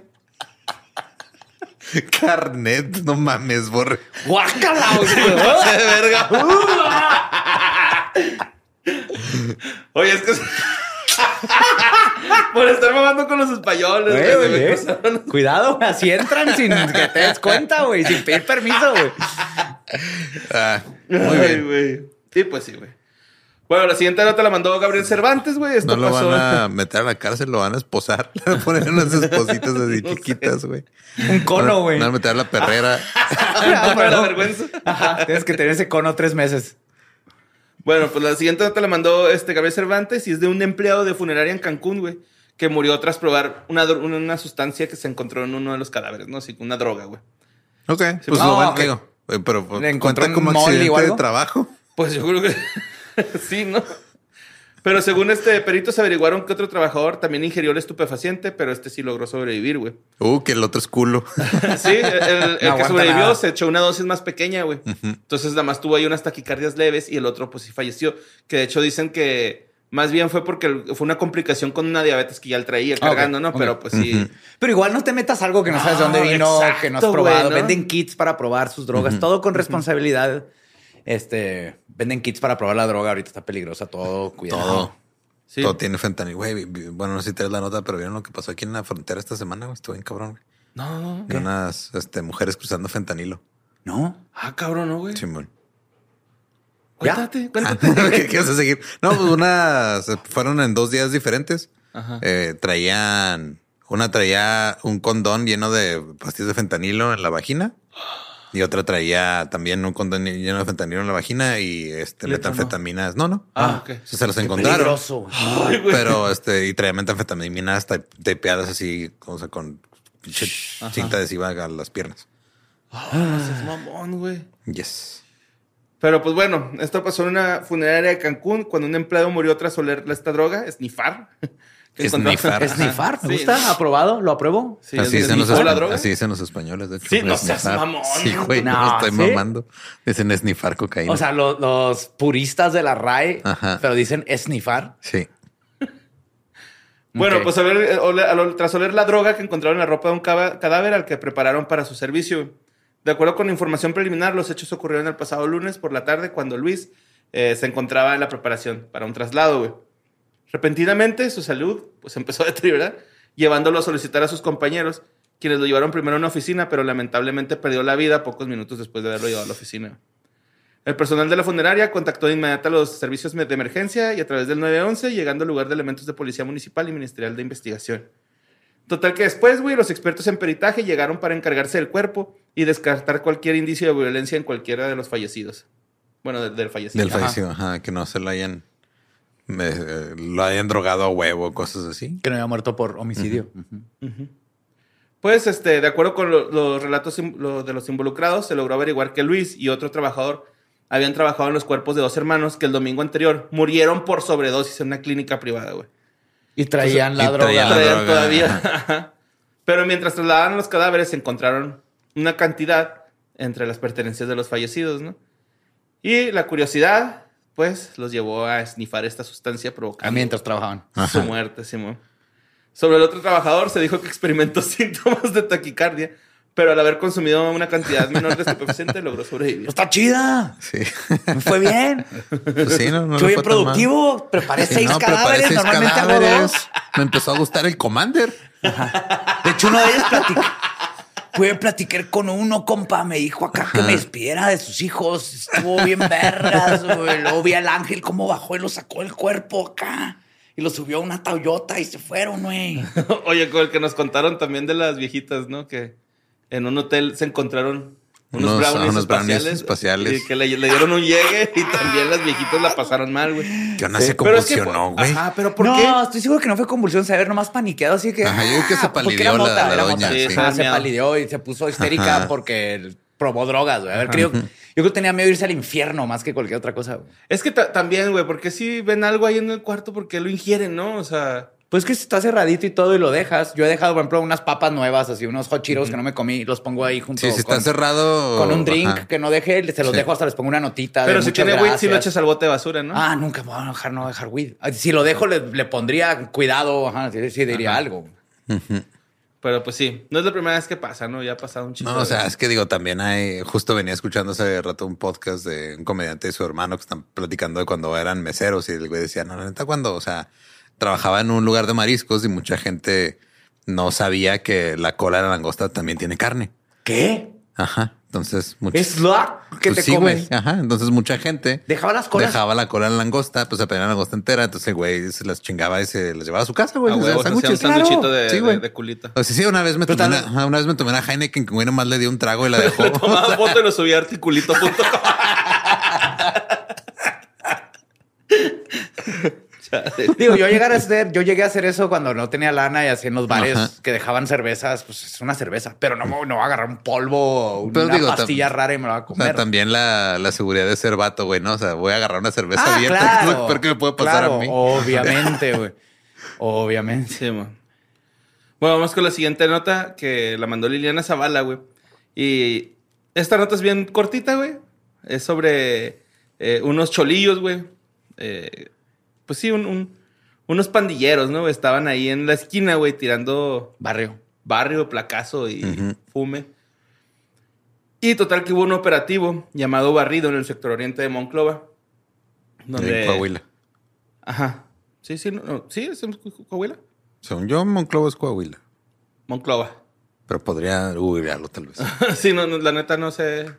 *laughs* Carnet, no mames, borre. ¡Guácala! *laughs* güey! Verga. *laughs* Oye, es que. Por estar mamando con los españoles, Güey, güey. güey, Cuidado, así entran sin que te des cuenta, güey. Sin pedir permiso, güey. Ah, muy Ay, bien. güey. Sí, pues sí, güey. Bueno, la siguiente nota la mandó Gabriel Cervantes, güey. Esto No lo pasó. van a meter a la cárcel, lo van a esposar. *laughs* Le van a poner unas espositas así *laughs* No chiquitas, güey. Un cono, güey. Van a meter a la perrera. *laughs* Para la vergüenza. Ajá, tienes que tener ese cono tres meses. Bueno, pues la siguiente nota la mandó este Gabriel Cervantes y es de un empleado de funeraria en Cancún, güey, que murió tras probar una, una, una sustancia que se encontró en uno de los cadáveres, ¿no? Así, una droga, güey. Ok, pues pues, lo no, bueno, ok. digo. eh, Pero pues, ¿Le encontró un como accidente o de trabajo. Pues yo creo que *laughs* sí, ¿no? Pero según este perito se averiguaron que otro trabajador también ingirió el estupefaciente, pero este sí logró sobrevivir, güey. Uh, que el otro es culo. *laughs* Sí, el, el- el que sobrevivió nada. se echó una dosis más pequeña, güey. Entonces nada más tuvo ahí unas taquicardias leves y el otro pues sí falleció. Que de hecho dicen que más bien fue porque fue una complicación con una diabetes que ya él traía Ah, cargando, ¿no? Pero pues sí. Pero igual no te metas algo que no sabes de dónde No, vino, exacto, que no has probado. Venden kits para probar sus drogas, todo con responsabilidad. Este, venden kits para probar la droga. Ahorita está peligrosa todo. Cuidado. Todo. Sí. Todo tiene fentanilo. Güey, bueno, no sé si te das la nota, pero vieron lo que pasó aquí en la frontera esta semana, güey. Estuvo bien cabrón, güey. No, no. Unas este, mujeres cruzando fentanilo. No. Ah, cabrón, ¿no, güey? Simón. Cuéntate, Ah, cuéntate. *laughs* ¿Qué, qué vas a seguir? No, pues unas fueron en dos días diferentes. Ajá. Eh, traían, una traía un condón lleno de pastillas de fentanilo en la vagina y otra traía también un condón lleno de fentanilo en la vagina y este metanfetaminas. No, no. Ah, ok. Entonces se los Qué encontraron. peligroso. Ay. Pero este, y traía metanfetaminas ta- tapeadas así, o sea, con pinche cinta adhesiva a las piernas. Ah, seas mamón, güey. Yes. Pero pues bueno, esto pasó en una funeraria de Cancún cuando un empleado murió tras oler esta droga, esnifar. Esnifar. Es nifar, *laughs* me Sí. gusta, aprobado, lo apruebo. Sí, así, es- dicen los así dicen los españoles, de hecho. Sí, no seas Esnifar. mamón. Sí, güey, no, No, estoy ¿sí? mamando. Dicen esnifar cocaína. O sea, lo- los puristas de la RAE, Ajá. pero dicen esnifar. sí. Bueno, pues a ver, eh, tras oler la droga que encontraron en la ropa de un cadáver al que prepararon para su servicio. De acuerdo con información preliminar, los hechos ocurrieron el pasado lunes por la tarde cuando Luis eh, se encontraba en la preparación para un traslado, güey. Repentinamente su salud pues empezó a deteriorar, llevándolo a solicitar a sus compañeros, quienes lo llevaron primero a una oficina, pero lamentablemente perdió la vida pocos minutos después de haberlo llevado a la oficina. El personal de la funeraria contactó de inmediato a los servicios de emergencia y a través del 911, llegando al lugar de elementos de policía municipal y ministerial de investigación. Total que después, güey, los expertos en peritaje llegaron para encargarse del cuerpo y descartar cualquier indicio de violencia en cualquiera de los fallecidos. Bueno, de- del fallecido. Del fallecido, ajá, que no se lo hayan, me- eh, lo hayan drogado a huevo, cosas así. Que no había muerto por homicidio. Pues, este, de acuerdo con lo- los relatos lo- de los involucrados, se logró averiguar que Luis y otro trabajador habían trabajado en los cuerpos de dos hermanos que el domingo anterior murieron por sobredosis en una clínica privada, güey. Y traían la Y droga. traían la Traían droga, todavía. *laughs* Pero mientras trasladaban los cadáveres, se encontraron una cantidad entre las pertenencias de los fallecidos, ¿no? Y la curiosidad, pues, los llevó a esnifar esta sustancia Ah, provocando mientras trabajaban. su muerte, Simón. Sobre el otro trabajador se dijo que experimentó *laughs* síntomas de taquicardia, pero al haber consumido una cantidad menor de estupefaciente logró sobrevivir. Está chida. Sí. Me fue bien. Pues sí, no, no le bien productivo. Preparé Sí, seis no, preparé cadáveres. seis Normalmente hago cadáveres. dos. Me empezó a gustar el Commander. De hecho, uno de ellos platicó. Fui a platicar con uno, compa. Me dijo acá que me despidiera de sus hijos. Estuvo bien vergas, güey. Luego vi al ángel cómo bajó y lo sacó del cuerpo acá. Y lo subió a una Toyota y se fueron, güey. *laughs* Oye, con el que nos contaron también de las viejitas, ¿no? Que en un hotel se encontraron unos, Unos- brownies, unos brownies espaciales, espaciales. Y que le, le dieron un llegue y también las viejitas la pasaron mal, güey. Que no se Pero es que- convulsionó, güey. Ajá, pero ¿por no, qué? estoy seguro que no fue convulsión, se había nomás paniqueado, así que. Ajá, yo creo que se ah, porque palideó era la- mota, la era doña, sí. Ajá, se Miedo. palideó y se puso histérica Ajá. porque probó drogas, güey. A ver, creo, yo creo que tenía miedo de irse al infierno más que cualquier otra cosa, güey. Es que ta- también, güey, porque si ven algo ahí en el cuarto, porque lo ingieren, no? O sea, Pues que si está cerradito y todo y lo dejas. Yo he dejado, por ejemplo, unas papas nuevas, así unos hot Cheetos que no me comí, los pongo ahí junto Sí, si está con, cerrado. con un drink ajá. que no dejé, se los Sí. dejo hasta les pongo una notita. de pero si tiene weed, si lo echas al bote de basura, ¿no? Ah, nunca voy a dejar, no voy a dejar weed. Si lo dejo, le, le pondría cuidado, ajá, sí, sí diría algo. Pero pues sí, no es la primera vez que pasa, ¿no? Ya ha pasado un chico. No, o sea, es que digo, también hay, justo venía escuchando hace rato un podcast de un comediante y su hermano que están platicando de cuando eran meseros y el güey decía, no, la neta, cuando, o sea, trabajaba en un lugar de mariscos y mucha gente no sabía que la cola de la langosta también tiene carne. ¿Qué? Ajá. Entonces, mucha- ¿Es lo que Pues te sí, comes? güey. Ajá. Entonces, mucha gente Dejaba las colas. dejaba la cola en la langosta, pues se pedía la langosta entera. Entonces, güey se las chingaba y se las llevaba a su casa, güey. a Se hacía huevos, hacía un sándwiches. sándwichito de, Sí, de- güey. de culito. O sea, sí, una vez me Pero tomé tal- una, vez me tomé una Heineken que güey nomás le dio un trago y la *laughs* dejó. Le tomaba *laughs* foto y lo subía a articulito.com. *laughs* *laughs* Digo, yo llegar a hacer, yo llegué a hacer eso cuando no tenía lana y así en los bares Ajá. que dejaban cervezas, pues es una cerveza, pero no, me- no voy a agarrar un polvo o una Pero digo, pastilla rara y me la voy a O comer. sea, también la, la seguridad de ser vato, güey, ¿no? O sea, voy a agarrar una cerveza Ah, abierta. claro, ¿qué es lo peor que me puede pasar claro, a mí? Obviamente, *laughs* güey. Obviamente. Sí, man. Bueno, vamos con la siguiente nota que la mandó Liliana Zavala, güey. Y esta nota es bien cortita, güey. Es sobre eh, unos cholillos, güey. Eh, pues sí, un- un- unos pandilleros, ¿no? Estaban ahí en la esquina, güey, tirando Barrio. barrio, placazo y fume. Y total que hubo un operativo llamado Barrido en el sector oriente de Monclova. Donde, En Coahuila. Ajá. Sí, sí, no, no. sí, es en Co- Coahuila. Según yo, Monclova es Coahuila. Monclova. Pero podría googlearlo tal vez. *laughs* sí, no, no, la neta no sé.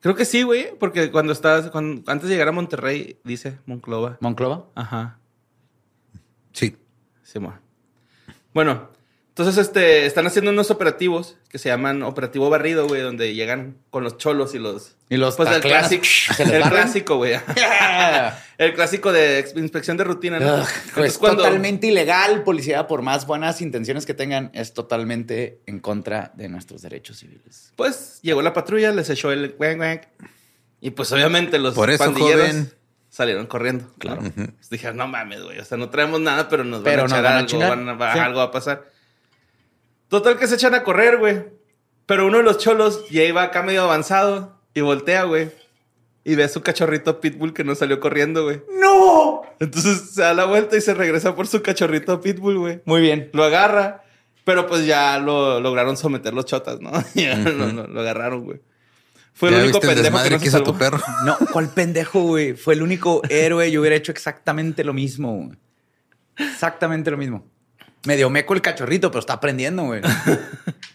Creo que sí, güey, porque cuando estás, cuando, antes de llegar a Monterrey, dice Monclova. ¿Monclova? Ajá. Sí. Simón. Bueno, entonces este, están haciendo unos operativos que se llaman Operativo Barrido, güey, donde llegan con los cholos y los... Y los Pues el clásico, así, *laughs* ¿se *laughs* les el clásico, güey. *laughs* el clásico de inspección de rutina, ¿no? Ugh, Entonces, pues cuando- totalmente ilegal, policía, por más buenas intenciones que tengan, es totalmente en contra de nuestros derechos civiles. Pues llegó la patrulla, les echó el. Y pues obviamente los Por eso, pandilleros joven. salieron corriendo. Claro. Dijeron, no mames, güey. O sea, no traemos nada, pero nos Pero van a echar van a algo, van a- va- Sí. algo va a pasar. Total que se echan a correr, güey. Pero uno de los cholos ya iba acá medio avanzado y voltea, güey. Y ve a su cachorrito Pitbull que no salió corriendo, güey. ¡No! Entonces se da la vuelta y se regresa por su cachorrito Pitbull, güey. Muy bien. Lo agarra, pero pues ya lo lograron someter los chotas, ¿no? *laughs* Ya lo, lo- lo agarraron, güey. Fue ¿Ya el único el pendejo que no que se hizo salvó. tu perro? *laughs* No, ¿cuál pendejo, güey? Fue el único héroe. Yo hubiera hecho exactamente lo mismo. güey. Exactamente lo mismo. Medio meco el cachorrito, pero está aprendiendo, güey. *laughs*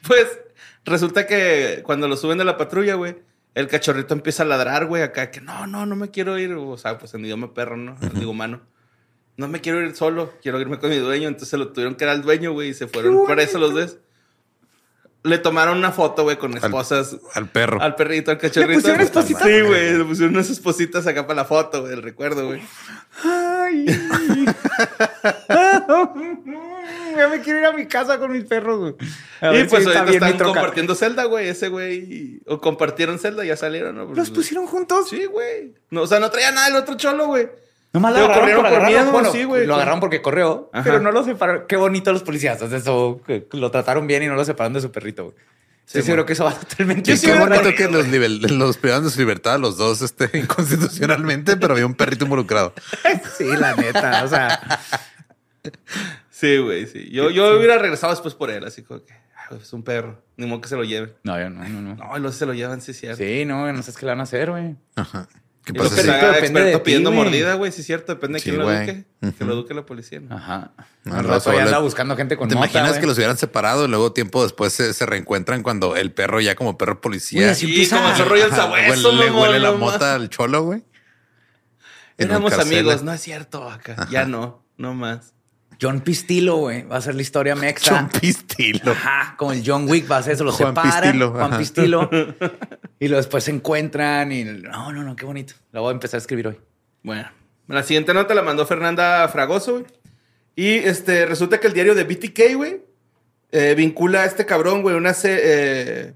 Pues resulta que cuando lo suben de la patrulla, güey, el cachorrito empieza a ladrar, güey, acá que no, no, no me quiero ir. O sea, pues en idioma perro, ¿no? En idioma humano. No me quiero ir solo, quiero irme con mi dueño. Entonces lo tuvieron que dar al dueño, güey, y se fueron por eso los dos. Le tomaron una foto, güey, con esposas. Al perro. Al perrito, al cachorrito. pusieron espositas? Sí, güey. Le pusieron unas espositas acá para la foto, güey, el recuerdo, güey. Ay. *laughs* *laughs* ya me quiero ir a mi casa con mis perros, güey. Y pues si ahorita están compartiendo celda, güey. Ese güey. O compartieron celda, ya salieron, ¿no? ¿Los pusieron juntos? Sí, güey. No, o sea, no traía nada el otro cholo, güey. Nomás lo agarraron corrieron por por agarrarlo. miedo, Bueno, sí, güey. Lo agarraron porque corrió, Ajá. pero no lo separaron. Qué bonito los policías. Entonces, eso, que lo trataron bien y no lo separaron de su perrito, güey. Sí, seguro bueno. que eso va totalmente. Yo Y sí qué hubiera bonito que los, nivel- los privaron de su libertad a los dos este, *laughs* inconstitucionalmente, pero había un perrito involucrado. *laughs* Sí, la neta. O sea, Sí, güey, sí. Yo, yo hubiera regresado después por él, así como que "Ah, es un perro. Ni modo que se lo lleven. no, yo no, no, no. No, los se lo llevan, sí, es cierto. Sí, no, no sé qué le van a hacer, güey. Ajá. ¿Qué pasa que si- haga depende de experto ti, pidiendo güey. mordida, güey, sí es cierto. Depende de Sí, quién lo güey. eduque. Que lo eduque la policía. ¿no? Ajá. No, Al no, rato ya anda buscando gente con ¿Te mota, imaginas güey. que los hubieran separado y luego tiempo después se, se reencuentran cuando el perro ya como perro policía Güey, así Sí, empieza. como ese rollo el Ajá, sabueso, huele, mamón, huele la no mota al cholo, güey. En Éramos carcel. amigos, no es cierto. Acá. Ya no, no más. John Pistilo, güey. Va a ser la historia mexa. John Pistilo. Ajá, como el John Wick va a ser eso, lo Juan separan. Pistilo, Juan ajá. Pistilo. y luego después se encuentran y no, no, no, qué bonito. Lo voy a empezar a escribir hoy. Bueno, la siguiente nota la mandó Fernanda Fragoso, güey. Y este, resulta que el diario de BTK, güey, eh, vincula a este cabrón, güey, una se- eh,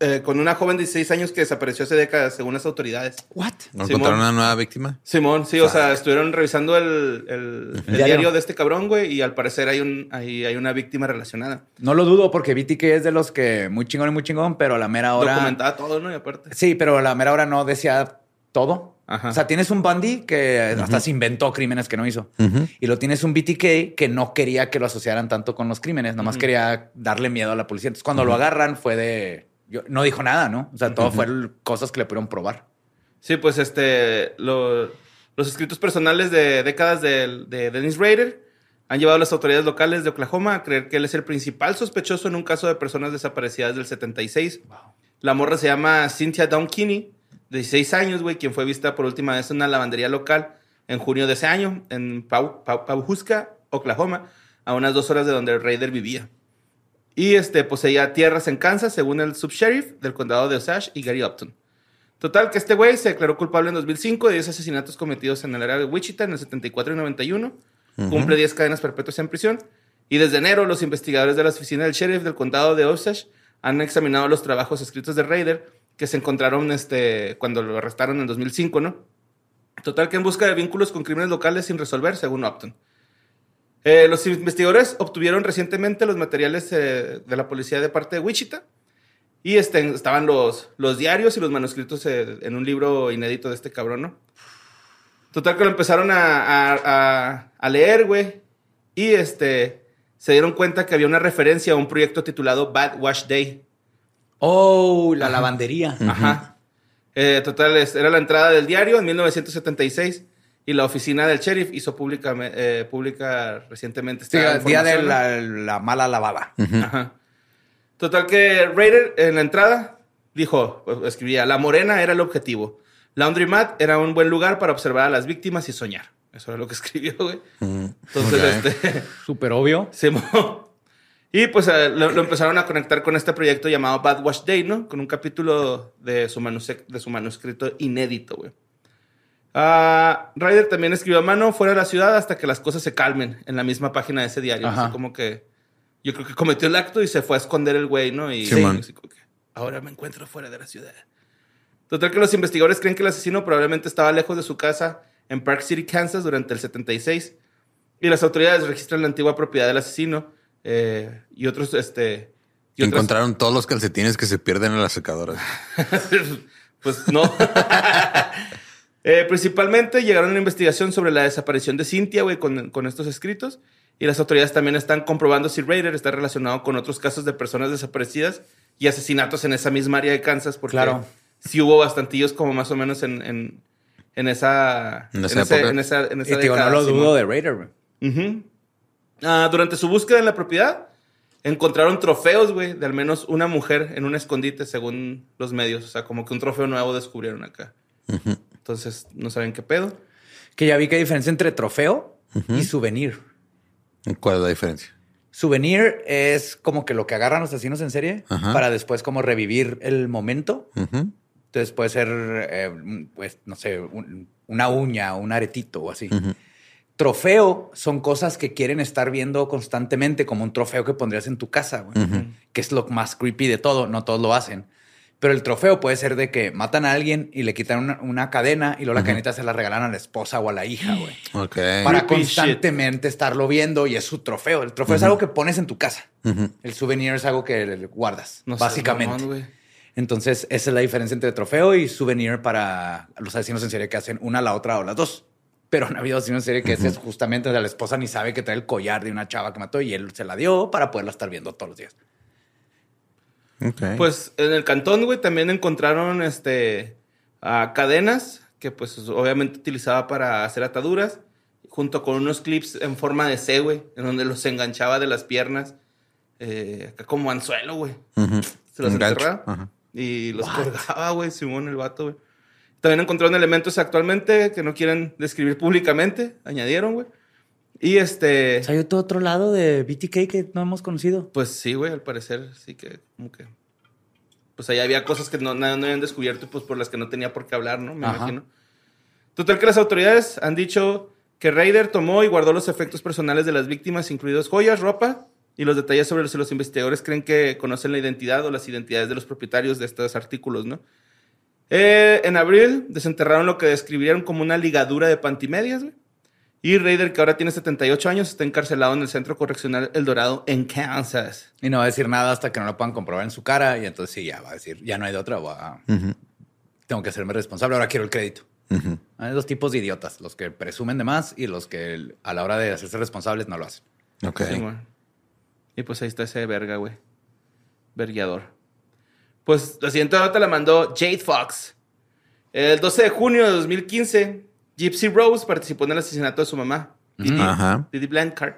eh, con una joven de 16 años que desapareció hace décadas, según las autoridades. What? ¿No encontraron una nueva víctima? Simón, sí, o sea, estuvieron revisando el, el- el Diario. de este cabrón, güey, y al parecer hay, un, hay, hay una víctima relacionada. No lo dudo porque BTK es de los que muy chingón y muy chingón, pero a la mera hora. Documentada todo, ¿no? Y aparte. Sí, pero a la mera hora no decía todo. Ajá. O sea, tienes un Bundy que hasta se inventó crímenes que no hizo. Y lo tienes un BTK que no quería que lo asociaran tanto con los crímenes, nomás quería darle miedo a la policía. Entonces, cuando lo agarran fue de. Yo- no dijo nada, ¿no? O sea, todo fueron cosas que le pudieron probar. Sí, pues este, lo- los escritos personales de décadas de, de Dennis Rader han llevado a las autoridades locales de Oklahoma a creer que él es el principal sospechoso en un caso de personas desaparecidas del 76. La morra se llama Cynthia Down Kinney, de 16 años, güey, quien fue vista por última vez en una lavandería local en junio de ese año, en Pau, Oklahoma, a unas dos horas de donde Raider vivía. Y este, poseía tierras en Kansas, según el subsheriff del condado de Osage y Gary Upton. Total, que este güey se declaró culpable en 2005 de 10 asesinatos cometidos en el área de Wichita en el 74 y 91. Cumple 10 cadenas perpetuas en prisión. Y desde enero, los investigadores de la oficina del sheriff del condado de Osage han examinado los trabajos escritos de Raider que se encontraron este, cuando lo arrestaron en 2005, ¿no? Total, que en busca de vínculos con crímenes locales sin resolver, según Upton. Eh, los investigadores obtuvieron recientemente los materiales eh, de la policía de parte de Wichita y este, estaban los, los diarios y los manuscritos eh, en un libro inédito de este cabrón, ¿no? Total que lo empezaron a, a- a- a leer, güey. Y este, se dieron cuenta que había una referencia a un proyecto titulado Bad Wash Day. Oh, la lavandería. Ajá. Total, era la entrada del diario en 1976. Y la oficina del sheriff hizo pública, eh, pública recientemente Sí, esta el día de la, la mala lavada. Ajá. Total que Raider en la entrada dijo, pues, escribía, la morena era el objetivo. Laundry Mat era un buen lugar para observar a las víctimas y soñar. Eso era lo que *laughs* escribió, güey. Entonces, este... *laughs* Súper obvio. Se Y pues eh, lo, lo empezaron a conectar con este proyecto llamado Bad Wash Day, ¿no? Con un capítulo de su, manuse- de su manuscrito inédito, güey. Ah, Ryder también escribió a mano fuera de la ciudad hasta que las cosas se calmen en la misma página de ese diario. Así como que yo creo que cometió el acto y se fue a esconder el güey, ¿no? Y Sí, ahora me encuentro fuera de la ciudad. Total que los investigadores creen que el asesino probablemente estaba lejos de su casa en Park City, Kansas durante el 76 y las autoridades registran la antigua propiedad del asesino eh, y otros, este... Y otras- Encontraron todos los calcetines que se pierden en las secadoras. *laughs* pues no. *laughs* Eh, principalmente llegaron a una investigación sobre la desaparición de Cynthia, güey, con, con estos escritos. Y las autoridades también están comprobando si Raider está relacionado con otros casos de personas desaparecidas y asesinatos en esa misma área de Kansas, porque Claro. sí hubo bastantillos como más o menos en, en, en esa... En esa ese- época. en esa, en esa Y digo, no década, lo dudo de Raider, güey. Ujú. Ah, durante su búsqueda en la propiedad, encontraron trofeos, güey, de al menos una mujer en un escondite, según los medios. O sea, como que un trofeo nuevo descubrieron acá. Entonces, no saben qué pedo. Que ya vi que hay diferencia entre trofeo y souvenir. ¿Cuál es la diferencia? Souvenir es como que lo que agarran los asesinos en serie Ajá. para después como revivir el momento. Entonces puede ser, eh, pues, no sé, un- una uña, un aretito o así. Trofeo son cosas que quieren estar viendo constantemente, como un trofeo que pondrías en tu casa, güey. que es lo más creepy de todo. No todos lo hacen. Pero el trofeo puede ser de que matan a alguien y le quitan una, una cadena y luego la cadenita se la regalan a la esposa o a la hija, güey. *gasps* Ok. Para Creepy shit. constantemente estarlo viendo y es su trofeo. El trofeo es algo que pones en tu casa. El souvenir es algo que guardas, No básicamente. mamón. Entonces, esa es la diferencia entre trofeo y souvenir para los asesinos en serie que hacen una, la otra o las dos. Pero han habido asesinos en serie que ese es justamente o sea, la esposa ni sabe que trae el collar de una chava que mató y él se la dio para poderla estar viendo todos los días. Pues en el cantón, güey, también encontraron este cadenas que pues obviamente utilizaba para hacer ataduras, junto con unos clips en forma de C, güey, en donde los enganchaba de las piernas, eh, acá como anzuelo, güey. Se los enterraba y los colgaba, güey, Simón el vato, güey. También encontraron elementos actualmente que no quieren describir públicamente, añadieron, güey. Y este... hay otro, otro lado de BTK que no hemos conocido. Pues sí, güey, al parecer sí que como que... Pues ahí había cosas que no, no, no habían descubierto, pues por las que no tenía por qué hablar, ¿no? Me Ajá. imagino. Total que las autoridades han dicho que Raider tomó y guardó los efectos personales de las víctimas, incluidos joyas, ropa y los detalles sobre si los investigadores creen que conocen la identidad o las identidades de los propietarios de estos artículos, ¿no? Eh, en abril desenterraron lo que describieron como una ligadura de pantimedias, güey. Y Raider, que ahora tiene 78 años, está encarcelado en el Centro Correccional El Dorado en Kansas. Y no va a decir nada hasta que no lo puedan comprobar en su cara. Y entonces sí, ya va a decir, ya no hay de otra. voy a- Tengo que hacerme responsable. Ahora quiero el crédito. Hay dos tipos de idiotas. Los que presumen de más y los que a la hora de hacerse responsables no lo hacen. Ok. Sí, y pues ahí está ese verga, güey. Vergueador. Pues la siguiente nota la mandó Jade Fox. El 12 de junio de 2015, Gypsy Rose participó en el asesinato de su mamá, Didi, Ajá. Didi Blanchard.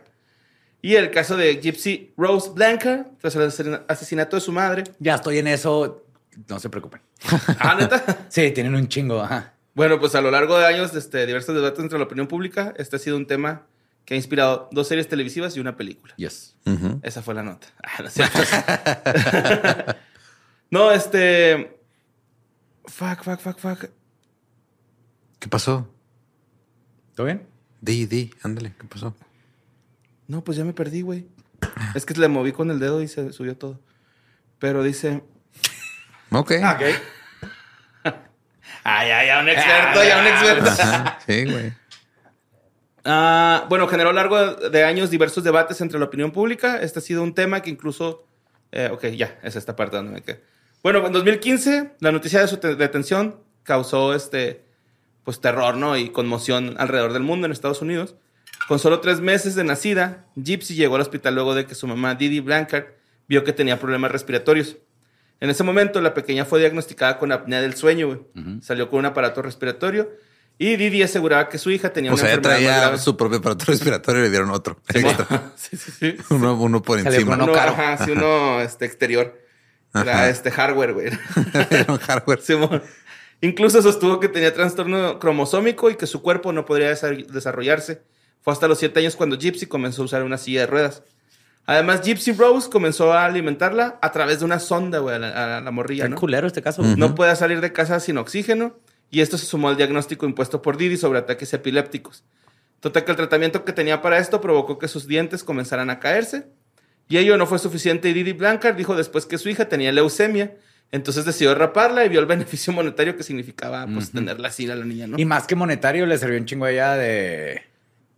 Y el caso de Gypsy Rose Blanchard, tras el asesina- asesinato de su madre. Ya estoy en eso. No se preocupen. *laughs* Ah, neta. *laughs* Sí, tienen un chingo. Ajá. Bueno, pues a lo largo de años, este, diversos debates entre la opinión pública, este ha sido un tema que ha inspirado dos series televisivas y una película. Yes. Esa fue la nota. *laughs* Ah, no, es no, este. Fuck, fuck, fuck, fuck. ¿Qué pasó? ¿Todo bien? Di, di, ándale, ¿qué pasó? No, pues ya me perdí, güey. Es que le moví con el dedo y se subió todo. Pero dice. Ok. Ah, Ah, ya, ya, un experto, ya un experto. Ajá, Sí, güey. *laughs* Ah, bueno, generó a lo largo de años diversos debates entre la opinión pública. Este ha sido un tema que incluso... eh, ok, ya, es esta parte donde me quedé. Bueno, en 2015, la noticia de su te- detención causó este, pues, terror ¿no? y conmoción alrededor del mundo en Estados Unidos. Con solo tres meses de nacida, Gypsy llegó al hospital luego de que su mamá, Didi Blanchard, vio que tenía problemas respiratorios. En ese momento, la pequeña fue diagnosticada con apnea del sueño, güey. Salió con un aparato respiratorio Y Didi aseguraba que su hija tenía O una sea, ella enfermedad traía grave. su propio aparato *laughs* respiratorio y le dieron otro. *laughs* sí, sí, sí. uno, uno por Salió encima. uno Uno, caro. ajá, sí, uno este, exterior. Era este hardware, güey. *laughs* Le dieron hardware. Simón. Incluso sostuvo que tenía trastorno cromosómico y que su cuerpo no podría desa- desarrollarse. Fue hasta los siete años cuando Gypsy comenzó a usar una silla de ruedas. Además, Gypsy Rose comenzó a alimentarla a través de una sonda, güey, a la, a la morrilla, Qué ¿no? culero este caso. No puede salir de casa sin oxígeno y esto se sumó al diagnóstico impuesto por Didi sobre ataques epilépticos. Total que el tratamiento que tenía para esto provocó que sus dientes comenzaran a caerse y ello no fue suficiente y Didi Blanchard dijo después que su hija tenía leucemia, entonces decidió raparla y vio el *laughs* beneficio monetario que significaba pues tenerla así a la niña, ¿no? Y más que monetario, le sirvió un chingo a ella de.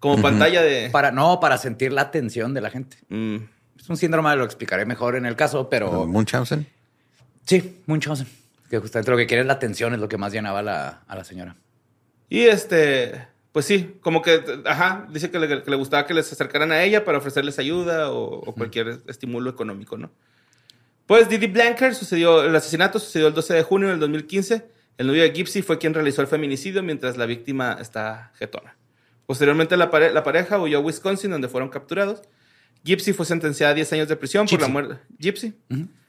Como pantalla de... Para, no, para sentir la atención de la gente. Mm, Es un síndrome, lo explicaré mejor en el caso, pero. Munchausen. Sí, Munchausen. Que justamente lo que quiere es la atención, es lo que más llenaba a la, a la señora. Y este, pues sí, como que, ajá, dice que le, que le gustaba que les acercaran a ella para ofrecerles ayuda o, o cualquier estímulo económico, ¿no? Pues Didi Blanker sucedió, el asesinato sucedió el 12 de junio del 2015. El novio de Gypsy fue quien realizó el feminicidio mientras la víctima está jetona. Posteriormente la, pare- la pareja huyó a Wisconsin donde fueron capturados. Gypsy fue sentenciada a 10 años de prisión por la Gypsy. muerte. Gypsy.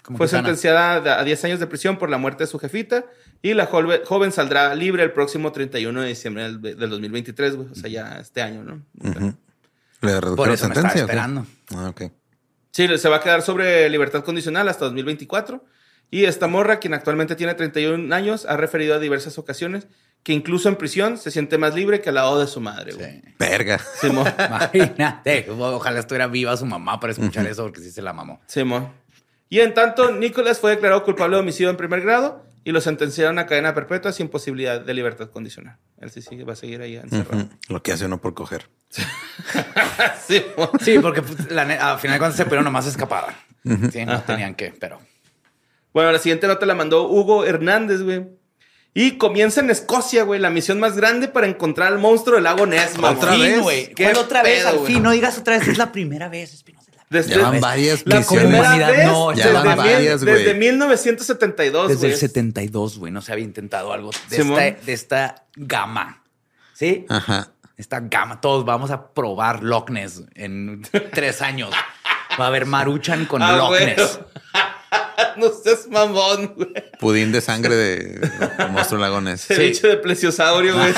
Como Fue gitana. sentenciada a 10 años de prisión por la muerte de su jefita y la joven, joven saldrá libre el próximo 31 de diciembre del, del 2023, güey. O sea, ya este año, ¿no? Le Por redujeron eso me estaba sentencia. esperando. Ah, ok. Sí, se va a quedar sobre libertad condicional hasta 2024. Y esta morra, quien actualmente tiene 31 años, ha referido a diversas ocasiones que incluso en prisión se siente más libre que al lado de su madre. Sí. Verga. Simón. *laughs* Imagínate. Ojalá estuviera viva su mamá para escuchar eso, porque sí se la mamó. Simón. Y en tanto, Nicholas fue declarado culpable de homicidio en primer grado y lo sentenciaron a cadena perpetua sin posibilidad de libertad condicional. Él sí, sí va a seguir ahí encerrado. Lo que hace uno por coger. Simón. *laughs* Sí, porque pues, la al final cuando se pero nomás escapaban. Sí, no Ajá. tenían que, pero. Bueno, la siguiente nota la mandó Hugo Hernández, güey. Y comienza en Escocia, güey, la misión más grande para encontrar al monstruo del lago Ness. ¿Otra Fin, vez? güey. ¿Qué ¿Cuál otra vez? pedo, Al fin, no digas otra vez, es la primera vez, Espinosa. Desde, Ya van varias la no, ya desde, van varias, güey. desde 1972, Desde el 72, güey, no se había intentado algo de, esta, de esta gama. ¿Sí? Ajá. Esta gama. Todos vamos a probar Loch Ness en *laughs* tres años. Va a haber Maruchan con Ah, Loch. Ness. *laughs* *laughs* no seas mamón, güey. Pudín de sangre de, de monstruo lagones. Ceviche de plesiosaurio, güey.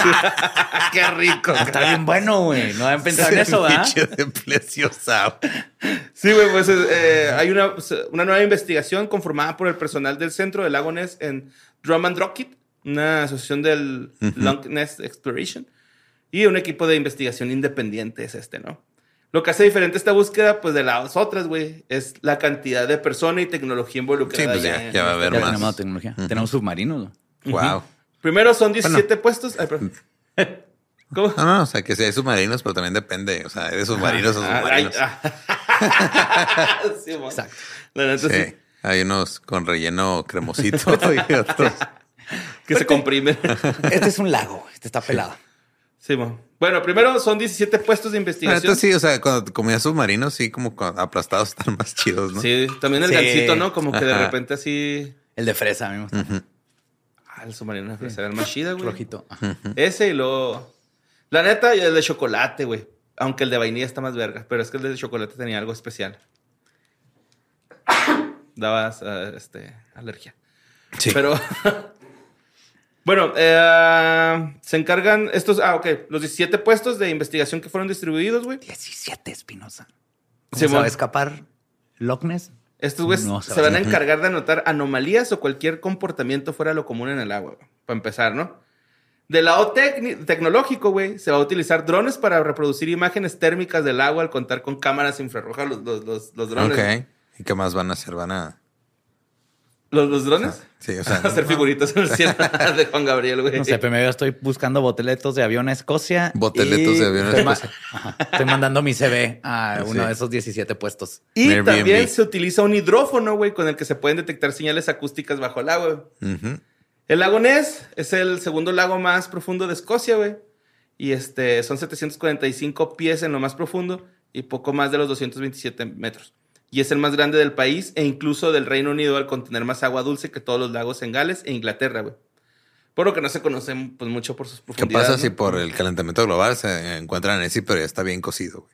*laughs* Qué rico. Está bien bueno, güey. No habían pensado en eso, ¿verdad? Ceviche de plesiosaurio. Sí, güey, pues eh, hay una, una nueva investigación conformada por el personal del Centro del Lago Ness en Drummond Rocket, una asociación del Long Ness Exploration, y un equipo de investigación independiente es este, ¿no? Lo que hace diferente esta búsqueda, pues, de las otras, güey, es la cantidad de persona y tecnología involucrada. Sí, pues ya, en- ya va a haber Ya más. tenemos tecnología. Tenemos submarinos. güey. Wow. Primero son 17 puestos. Ay. *laughs* ¿Cómo? No, no, o sea, que si hay submarinos, pero también depende. O sea, hay de submarinos a Ah, ay, submarinos. ah. *laughs* sí, mo. Exacto. La neta, sí. Sí. Hay unos con relleno cremosito *laughs* y otros. Que se comprimen. Este es un lago. Este está pelado. Sí, mo. Bueno, primero son 17 puestos de La investigación. neta sí, o sea, cuando comías submarinos, sí, como aplastados están más chidos, ¿no? Sí, también el Sí. gancito, ¿no? Como que de repente así. El de fresa, a mí me gusta. Ah, el submarino de fresa era el más chida, güey. Rojito. Ese y luego. La neta, y el de chocolate, güey. Aunque el de vainilla está más verga. Pero es que el de chocolate tenía algo especial. Dabas eh, este, alergia. Sí. Pero. Bueno, eh, se encargan estos. Ah, ok. Los 17 puestos de investigación que fueron distribuidos, güey. 17 Espinosa. ¿Cómo Simón. se va a escapar Loch Ness? Estos güeyes No, se se va van a encargar de anotar anomalías o cualquier comportamiento fuera de lo común en el agua, güey, para empezar, ¿no? Del lado tecnológico, güey, se va a utilizar drones para reproducir imágenes térmicas del agua al contar con cámaras infrarrojas, los, los, los, los drones. Ok. ¿Y qué más van a hacer? Van a. ¿Los, los drones? Sí, o sea. *laughs* hacer figuritas en el cielo *laughs* de Juan Gabriel, güey. No sé, primero estoy buscando boteletos de avión a Escocia. Boteletos y de avión a Escocia. Ajá. Estoy mandando mi CV a Sí. uno de esos 17 puestos. Y Airbnb. también se utiliza un hidrófono, güey, con el que se pueden detectar señales acústicas bajo el agua. El lago Ness es el segundo lago más profundo de Escocia, güey. Y este, son 745 pies en lo más profundo y poco más de los 227 metros. Y es el más grande del país e incluso del Reino Unido al contener más agua dulce que todos los lagos en Gales e Inglaterra, güey. Por lo que no se conocen pues, mucho por sus ¿Qué profundidades. pasa ¿no? si por el calentamiento global se encuentran a Nessie, pero ya está bien cocido? güey?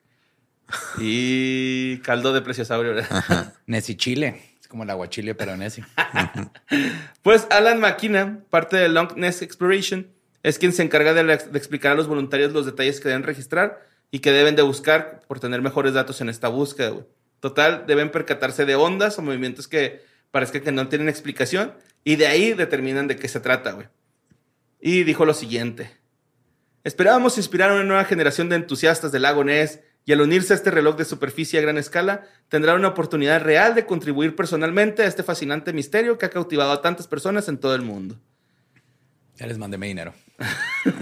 Y caldo de plesiosaurio. ¿verdad? Nessie Chile. Es como el aguachile, pero Nessie. *laughs* Pues Alan McKenna, parte de Long Ness Exploration, es quien se encarga de, la- de explicar a los voluntarios los detalles que deben registrar y que deben de buscar por tener mejores datos en esta búsqueda. güey. Total, deben percatarse de ondas o movimientos que parezca que no tienen explicación y de ahí determinan de qué se trata. güey. Y dijo lo siguiente. Esperábamos inspirar a una nueva generación de entusiastas del lago Ness y al unirse a este reloj de superficie a gran escala, tendrán una oportunidad real de contribuir personalmente a este fascinante misterio que ha cautivado a tantas personas en todo el mundo. Ya les mandé mi dinero.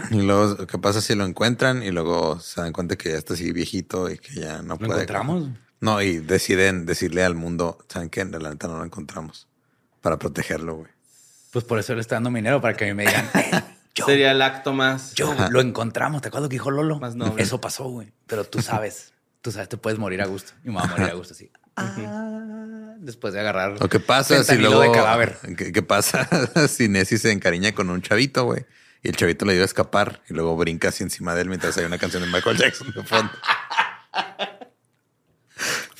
Y luego, ¿qué pasa si lo encuentran y luego se dan cuenta que ya está así viejito y que ya no ¿Lo puede? encontramos? No, y deciden decirle al mundo, ¿saben qué? La neta no lo encontramos. Para protegerlo, güey. Pues por eso le estoy dando mi dinero para que me digan. *laughs* "Eh, yo, Sería el acto más... yo lo encontramos. ¿Te acuerdas lo que dijo Lolo? Más noble. Eso pasó, güey. Pero tú sabes, tú sabes, te puedes morir a gusto. Y me voy a morir a gusto así. *laughs* Ah, después de agarrar. Lo que pasa si luego... de cadáver. ¿Qué, qué pasa *laughs* si Nessie se encariña con un chavito, güey? Y el chavito le ayuda a escapar y luego brinca así encima de él mientras hay una canción de Michael Jackson de fondo.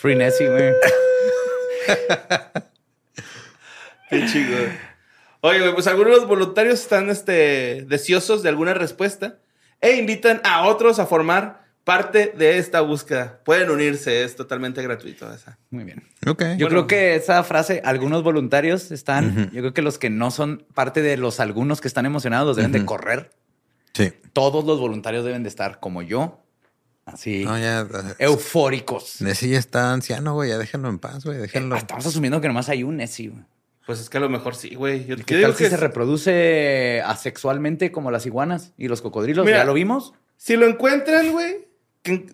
Free Nessie, güey. *laughs* Qué chido. Oye, güey, pues algunos voluntarios están este, deseosos de alguna respuesta e invitan a otros a formar parte de esta búsqueda. Pueden unirse, es totalmente gratuito. Esa. Muy bien. Ok. Yo Bueno. creo que esa frase, algunos voluntarios están, yo creo que los que no son parte de los algunos que están emocionados deben de Ujú. correr. Sí. Todos los voluntarios deben de estar como yo, así No, ya... eufóricos. Nessie ya está anciano, güey. Ya déjenlo en paz, güey. Eh, Déjenlo. Estamos asumiendo que nomás hay un Nessie. güey. Pues es que a lo mejor sí, güey. Yo, ¿Y yo ¿Qué digo tal si que se es- reproduce asexualmente como las iguanas y los cocodrilos? Mira. ¿Ya lo vimos? si lo encuentran, güey, que-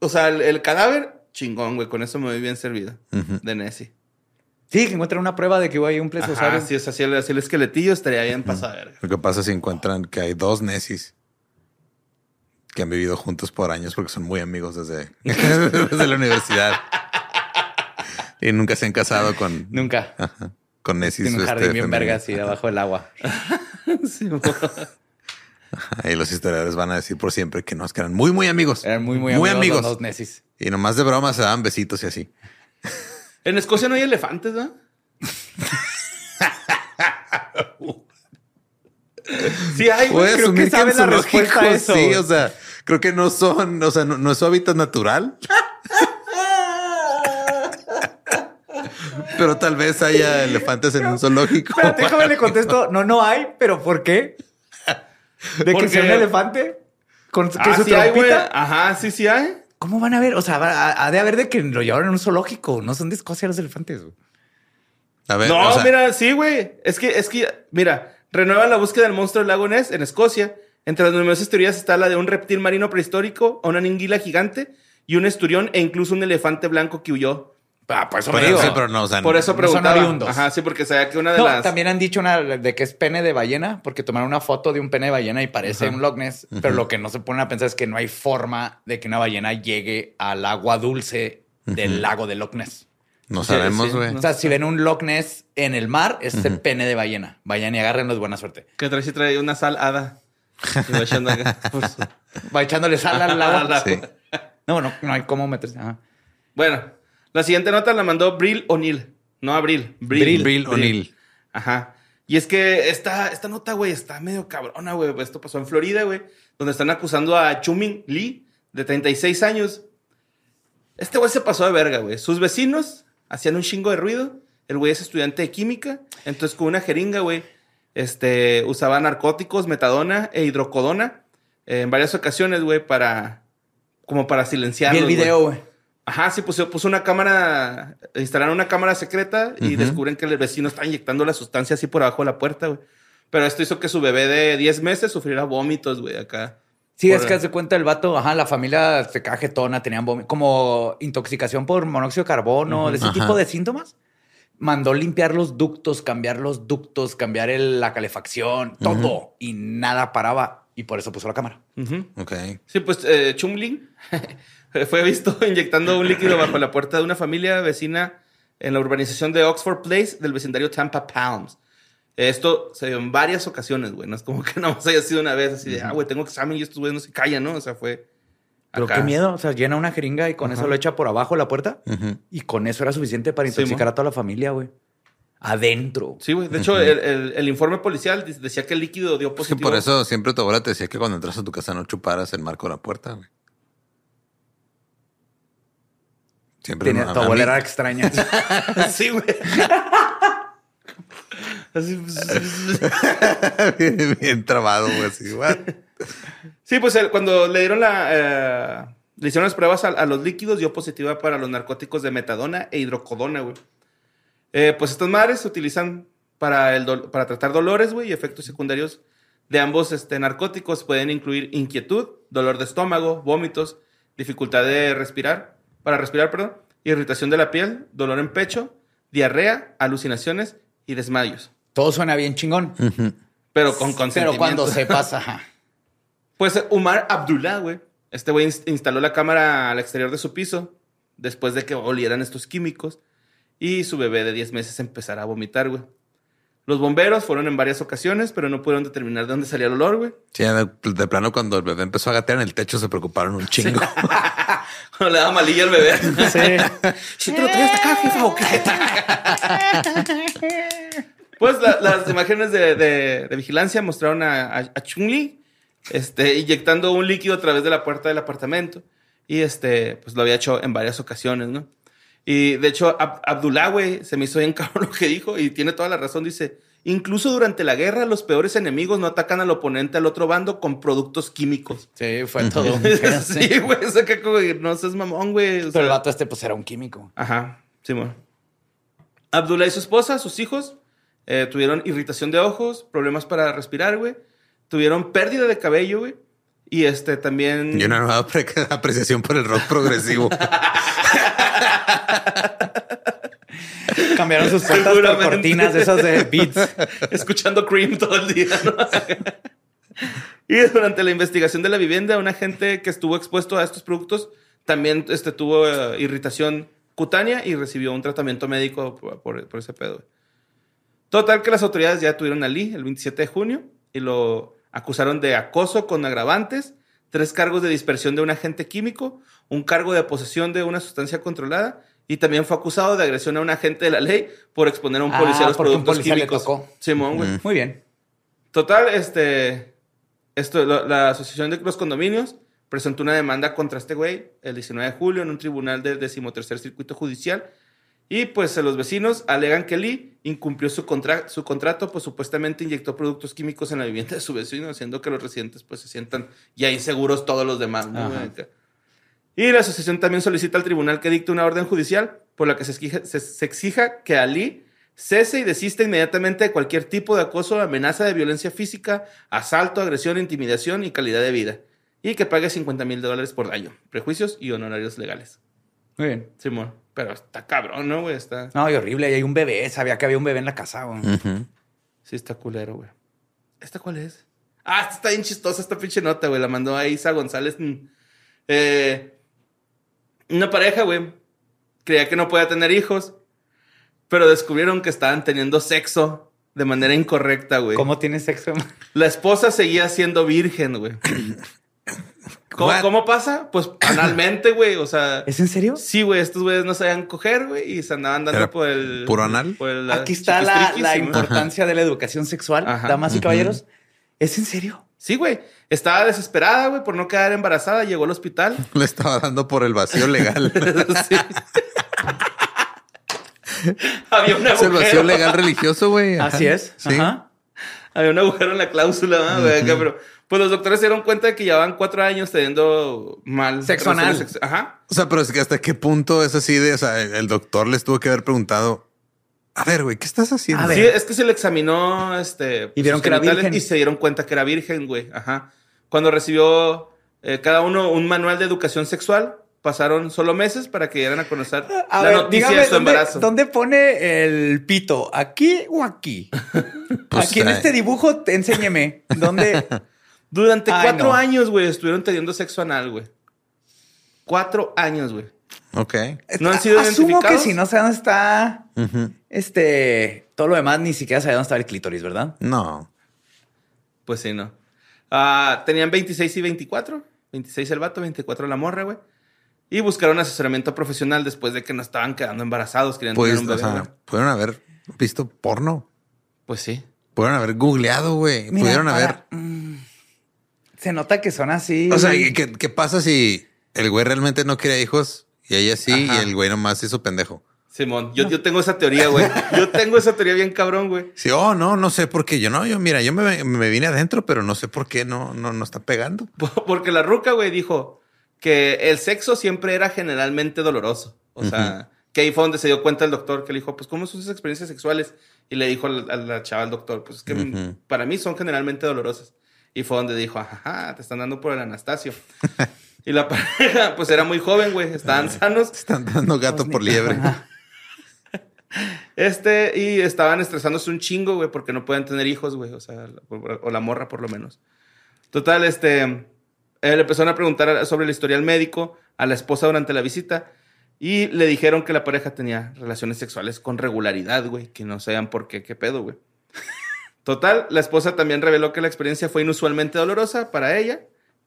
o sea, el, el cadáver, chingón, güey. Con eso me voy bien servido. De Nessie. Sí, que encuentran una prueba de que hay un plesiosaurio. si es así, el, así el esqueletillo estaría bien pasado, de verga. Lo que pasa si encuentran que hay dos Nessies que han vivido juntos por años porque son muy amigos desde, *laughs* desde la universidad. *laughs* Y nunca se han casado con, Nunca. ajá, con Nessies. Tiene un este, jardín bien femeninos. Ah. verga así debajo del agua. *laughs* Sí, mo- Ajá, Y los historiadores van a decir por siempre que no, es que eran muy, muy amigos. Eran muy, muy, muy amigos. amigos. Los dos Nessies. Y nomás de broma se daban besitos y así. en Escocia no hay elefantes, ¿no? Sí hay, güey. Creo que en la respuesta a eso. sí, o sea, creo que no son, o sea, no, no es su hábitat natural. *laughs* Pero tal vez haya *laughs* elefantes en un zoológico. Espérate, déjame le contesto. No, no hay, pero ¿por qué? ¿De ¿Por que sea un elefante? Con que Ah, su sí hay. Ajá, sí, sí hay. ¿Cómo van a ver? O sea, ha ha de haber de que lo llevaron en un zoológico. No son de Escocia los elefantes. güey. A ver, No, o sea, mira, sí, güey. Es que, es que, mira, renuevan la búsqueda del monstruo del lago Ness en Escocia. Entre las numerosas teorías está la de un reptil marino prehistórico, una anguila gigante y un esturión e incluso un elefante blanco que huyó. Ah, por eso pero, me digo. pero no, o sea, Por eso no son preguntaba. oriundos. Ajá, sí, porque sabía que una de No, las... también han dicho una de que es pene de ballena, porque tomaron una foto de un pene de ballena y parece un Loch Ness, pero lo que no se ponen a pensar es que no hay forma de que una ballena llegue al agua dulce del lago de Loch Ness. No sabemos, sí, güey. O sea, si ven un Loch Ness en el mar, es el pene de ballena. Vayan y agárrenlo, es buena suerte. Que trae, sí trae una sal hada. Y va echando acá. *laughs* Pues, Va echándole sal al agua. *laughs* Sí. No, no, no hay cómo meterse. Ajá. bueno, la siguiente nota la mandó Brill O'Neill. No Abril. Brill. Brill O'Neill. Ajá. Y es que esta, esta nota, güey, está medio cabrona, güey. Esto pasó en Florida, güey, donde están acusando a Chumin Lee, de 36 años. Este güey se pasó de verga, güey. Sus vecinos hacían un chingo de ruido. El güey es estudiante de química. Entonces, con una jeringa, güey, este, usaba narcóticos, metadona e hidrocodona eh, en varias ocasiones, güey, para, como para Vi silenciarlos, el video, güey. Ajá, sí, puso, puso una cámara, instalaron una cámara secreta y descubren que el vecino está inyectando la sustancia así por abajo de la puerta, güey. Pero esto hizo que su bebé de 10 meses sufriera vómitos, güey, acá. Sí, Por- es que hace cuenta el vato, ajá, la familia se cajetona, tenían como intoxicación por monóxido de carbono, de ese Ajá. tipo de síntomas. Mandó limpiar los ductos, cambiar los ductos, cambiar el- la calefacción, todo. Y nada paraba. Y por eso puso la cámara. Ujú. Ok. Sí, pues eh, Chumling *laughs* fue visto *laughs* inyectando un líquido bajo la puerta de una familia vecina en la urbanización de Oxford Place del vecindario Tampa Palms. Esto se dio en varias ocasiones, güey. No es como que *laughs* nada más haya sido una vez así de, ah, güey, tengo examen y estos güeyes no se callan, ¿no? O sea, fue. Pero acá. qué miedo. O sea, llena una jeringa y con eso lo echa por abajo de la puerta. Y con eso era suficiente para Sí, intoxicar a toda la familia, güey. Adentro. Sí, güey. De hecho, el, el- el informe policial de- decía que el líquido dio positivo. por eso siempre tu abuela te decía que cuando entras a tu casa no chuparas el marco de la puerta, güey. Siempre Tenía, no- tu abuela era extraña. *laughs* sí, güey. *laughs* Así, pues, *laughs* bien, bien trabado, güey. Así, what? Sí, pues el- cuando le dieron la. eh, le hicieron las pruebas a, a los líquidos, dio positiva para los narcóticos de metadona e hidrocodona, güey. Eh, pues estas madres se utilizan para, el para tratar dolores, güey, y efectos secundarios de ambos este, narcóticos. Pueden incluir inquietud, dolor de estómago, vómitos, dificultad de respirar, para respirar, perdón, irritación de la piel, dolor en pecho, diarrea, alucinaciones y desmayos. Todo suena bien chingón. Pero con Pero consentimiento. cuando se pasa. Pues Umar Abdullah, güey. Este güey ins- instaló la cámara al exterior de su piso después de que olieran estos químicos y su bebé de 10 meses empezara a vomitar, güey. Los bomberos fueron en varias ocasiones, pero no pudieron determinar de dónde salía el olor, güey. Sí, de, de plano, cuando el bebé empezó a gatear en el techo, se preocuparon un chingo. *laughs* Cuando le daba malilla al bebé. Sí. *laughs* ¿Si te lo traes hasta acá, jefa, o qué? *laughs* Pues la- las imágenes de, de- de vigilancia mostraron a, a, a Chung-Li este, inyectando un líquido a través de la puerta del apartamento. Y este, pues lo había hecho en varias ocasiones, ¿no? Y de hecho, Ab- Abdullah, güey, se me hizo bien *laughs* cabrón lo que dijo y tiene toda la razón. Dice: Incluso durante la guerra, los peores enemigos no atacan al oponente al otro bando con productos químicos. Sí, fue todo. *laughs* un sí. sí, güey, o sea que como no seas mamón, güey. Pero sea- el vato este, pues, era un químico. Ajá, Simón. Abdullah y su esposa, sus hijos, eh, tuvieron irritación de ojos, problemas para respirar, güey. Tuvieron pérdida de cabello, güey. Y este también. y una nueva pre- *laughs* apreciación por el rock progresivo. *laughs* Cambiaron sus puertas por cortinas esas de beats. *laughs* escuchando Cream todo el día, ¿no? y durante la investigación de la vivienda, un agente que estuvo expuesto a estos productos también este, tuvo eh, irritación cutánea y recibió un tratamiento médico por, por- por ese pedo. Total que las autoridades ya tuvieron a Lee el 27 de junio y lo acusaron de acoso con agravantes, tres cargos de dispersión de un agente químico, un cargo de posesión de una sustancia controlada y también fue acusado de agresión a un agente de la ley por exponer a un Ah, policía a los porque un productos le químicos. tocó. Simón, güey. Muy bien. Total, este, esto, lo- la Asociación de los Condominios presentó una demanda contra este güey el 19 de julio en un tribunal del decimotercer circuito judicial. Y pues los vecinos alegan que Lee incumplió su, contra- su contrato, pues supuestamente inyectó productos químicos en la vivienda de su vecino, haciendo que los residentes pues se sientan ya inseguros todos los demás. Y la asociación también solicita al tribunal que dicte una orden judicial por la que se exija, se- se exija que Ali cese y desista inmediatamente de cualquier tipo de acoso, amenaza de violencia física, asalto, agresión, intimidación y calidad de vida. Y que pague 50 mil dólares por daño, prejuicios y honorarios legales. Muy bien. Simón. Pero está cabrón, ¿no, güey? Está... No, y horrible. Y hay un bebé. Sabía que había un bebé en la casa, güey. Sí, está culero, güey. ¿Esta cuál es? Ah, esta está bien chistosa esta pinche nota, güey. La mandó a Isa González. Mm. Eh, una pareja, güey. Creía que no podía tener hijos. Pero descubrieron que estaban teniendo sexo de manera incorrecta, güey. ¿Cómo tienes sexo? La esposa seguía siendo virgen, güey. *coughs* ¿Cómo, pasa? Pues *coughs* analmente, güey. O sea, ¿Es en serio? sí, güey. Estos güeyes no sabían coger, güey. Y se andaban dando ¿Era por el... puro anal? por el- Aquí está la, importancia de la educación sexual, Ajá. damas y caballeros. ¿Es en serio? Sí, güey. Estaba desesperada, güey, por no quedar embarazada. Llegó al hospital. *laughs* Le estaba dando por el vacío legal. *laughs* Sí. *laughs* Había un es el vacío legal religioso, güey. Así es. Sí. Ajá. Había un agujero en la cláusula, ¿no, Pero pues los doctores se dieron cuenta de que llevaban cuatro años teniendo mal. Sexo anal. relaciones sex- Ajá. O sea, pero es que hasta qué punto es así de, o sea, el doctor les tuvo que haber preguntado, a ver, güey, ¿qué estás haciendo? A ver. Sí, es que se le examinó este. Y vieron que era virgen. Y se dieron cuenta que era virgen, güey. Ajá. Cuando recibió eh, cada uno un manual de educación sexual, pasaron solo meses para que dieran a conocer A la ver, noticia dígame, de su ¿dónde, embarazo. dónde pone el pito? ¿Aquí o aquí? *laughs* Pues, aquí en eh, este dibujo, enséñeme. ¿Dónde? *laughs* Durante Ay, cuatro no. años, güey, estuvieron teniendo sexo anal, güey. Cuatro años, güey. Ok. No han sido Asumo que si no sé dónde está este todo lo demás, ni siquiera sabía dónde estaba el clítoris, ¿verdad? No. Pues sí, no. Ah, tenían 26 y 24. 26 el vato, 24 la morra, güey. Y buscaron asesoramiento profesional después de que no estaban quedando embarazados. Querían Pues, tener un o bebé, sea, pudieron haber visto porno. Pues sí. Pudieron haber googleado, güey. Pudieron haber. mm, se nota que son así. O sea, ¿y ¿qué, qué pasa si el güey realmente no quería hijos y ella sí Ajá. y el güey nomás hizo pendejo? Simón, yo, yo tengo esa teoría, güey. Yo tengo esa teoría bien cabrón, güey. Sí, oh, no, no sé por qué. Yo no, yo, mira, yo me, me vine adentro, pero no sé por qué no, no, no está pegando. *laughs* Porque la ruca, güey, dijo que el sexo siempre era generalmente doloroso. O sea, que ahí fue donde se dio cuenta el doctor, que le dijo, pues, ¿cómo son sus experiencias sexuales? Y le dijo a la, a la chava al doctor, pues, es que para mí son generalmente dolorosas. Y fue donde dijo, ajá, te están dando por el Anastasio. *laughs* y la pareja, pues, era muy joven, güey, estaban sanos. Están dando gato por liebre. *laughs* Este, y estaban estresándose un chingo, güey, porque no pueden tener hijos, güey. O sea, o, o la morra, por lo menos. Total, este. Eh, le empezaron a preguntar sobre el historial médico a la esposa durante la visita. Y le dijeron que la pareja tenía relaciones sexuales con regularidad, güey. Que no sabían por qué, qué pedo, güey. *laughs* Total, la esposa también reveló que la experiencia fue inusualmente dolorosa para ella,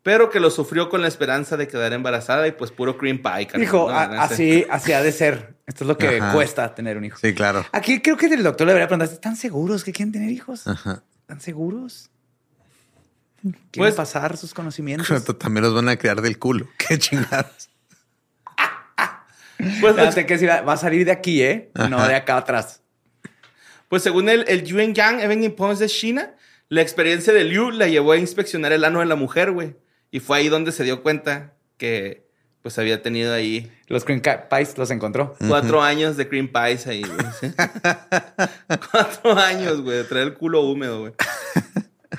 pero que lo sufrió con la esperanza de quedar embarazada y pues puro cream pie. carnal, Dijo, ¿no? "A- así, así ha de ser. Esto es lo que Ajá. cuesta tener un hijo. Sí, claro. Aquí creo que el doctor le debería preguntar, ¿están seguros que quieren tener hijos? Ajá. ¿Están seguros? ¿Quieren Pues- pasar sus conocimientos? *laughs* También los van a crear del culo. *laughs* Qué chingados. *laughs* Pues, Fíjate que si va va a salir de aquí, ¿eh? No Ajá. de acá atrás. Pues según el, el Yuan Yang Evening Post de China, la experiencia de Liu la llevó a inspeccionar el ano de la mujer, güey. Y fue ahí donde se dio cuenta que pues había tenido ahí Los cream pies los encontró. cuatro años de cream pies ahí, güey. ¿sí? cuatro años, güey, de traer el culo húmedo, güey.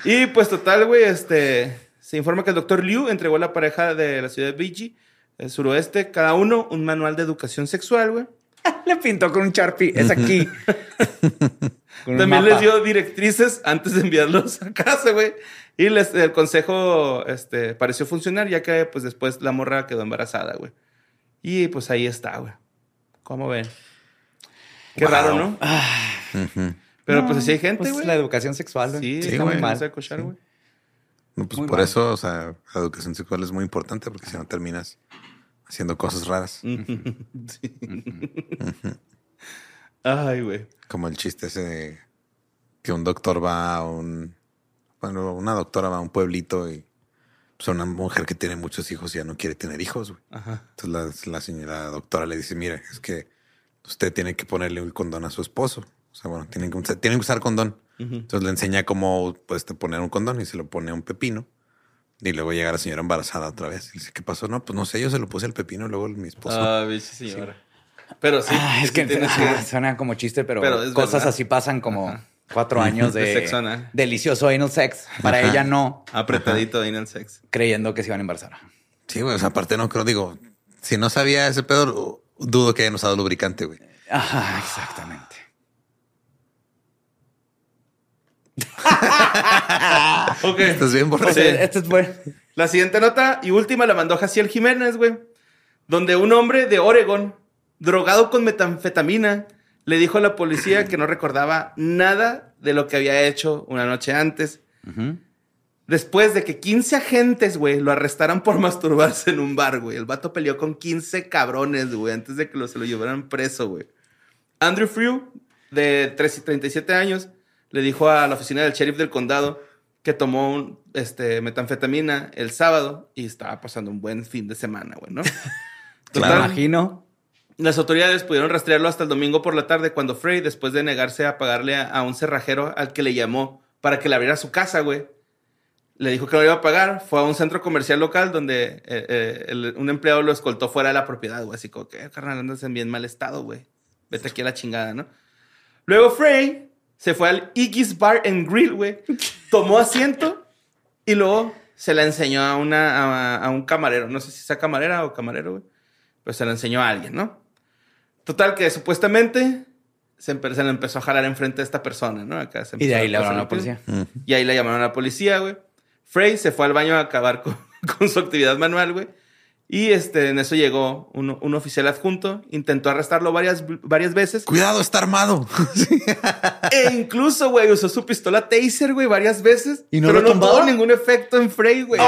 Y pues total, güey, este... Se informa que el doctor Liu entregó a la pareja de la ciudad de Beiji, el suroeste, cada uno un manual de educación sexual, güey. *laughs* Le pintó con un Sharpie. Es aquí. *laughs* También les dio directrices antes de enviarlos a casa, güey. Y les- el consejo este, pareció funcionar, ya que pues después la morra quedó embarazada, güey. Y pues ahí está, güey. ¿Cómo ven? Qué Wow. raro, ¿no? Ujú. Pero pues así hay gente, Pues güey. la educación sexual. güey. sí, Sí, está muy mal. cochar, güey. No, pues Muy por mal. eso, o sea, la educación sexual es muy importante porque si no terminas haciendo cosas raras. *laughs* Sí. Ay, güey. Como el chiste ese de que un doctor va a un. Bueno, una doctora va a un pueblito y pues, una mujer que tiene muchos hijos y ya no quiere tener hijos, güey. Ajá. Entonces la, la señora doctora le dice: Mire, es que usted tiene que ponerle un condón a su esposo. O sea, bueno, tienen que, usar- tienen que usar condón. Ujú. Entonces le enseña cómo pues, te poner un condón y se lo pone a un pepino. Y luego llega la señora embarazada otra vez. Y dice, ¿qué pasó? No, pues no sé, yo se lo puse al pepino y luego mi esposo. Ah, bicho, señora. Pero sí. Ah, es sí que tienes ah, suena como chiste, pero, Pero cosas verdad. así pasan como Ajá. cuatro años *laughs* de, De sexo anal. delicioso anal sex. Para Ajá. ella no, Apretadito en el sex. creyendo que se iban a embarazar. Sí, güey. O sea, aparte no creo, digo, si no sabía ese pedo, dudo que hayan usado lubricante, güey. Ajá, exactamente. *laughs* Ok. Estás bien borracho. Sí. Este es bueno. La siguiente nota y última la mandó Jaciel Jiménez, güey. Donde un hombre de Oregon, drogado con metanfetamina, le dijo a la policía que no recordaba nada de lo que había hecho una noche antes. Después de que 15 agentes, güey, lo arrestaran por *laughs* masturbarse en un bar, güey. El vato peleó con 15 cabrones, güey, antes de que lo, se lo llevaran preso, güey. Andrew Frew, de 13 y 37 años, le dijo a la oficina del sheriff del condado que tomó un, este, metanfetamina el sábado y estaba pasando un buen fin de semana, güey, ¿no? *laughs* Me imagino. las autoridades pudieron rastrearlo hasta el domingo por la tarde cuando Frey, después de negarse a pagarle a, a un cerrajero al que le llamó para que le abriera su casa, güey, le dijo que no le iba a pagar. Fue a un centro comercial local donde eh, eh, el- un empleado lo escoltó fuera de la propiedad, güey. Así como que, "Eh, carnal, andas en bien mal estado, güey. Vete aquí a la chingada, ¿no? Luego Frey se fue al Iggy's Bar and Grill, güey. Tomó asiento y luego se la enseñó a, una, a, a un camarero. No sé si sea camarera o camarero, güey. Pues se la enseñó a alguien, ¿no? Total que supuestamente se, se le empezó a jalar enfrente de esta persona, ¿no? Acá se Y de ahí le hablaron a la policía. Y ahí le llamaron a la policía, güey. Frey se fue al baño a acabar con, *laughs* con su actividad manual, güey. Y este, en eso llegó un, un oficial adjunto, intentó arrestarlo varias, varias veces. Cuidado, está armado. *laughs* E incluso, güey, usó su pistola taser, güey, varias veces. ¿Y no pero lo no tuvo ningún efecto en Frey, güey. Oh,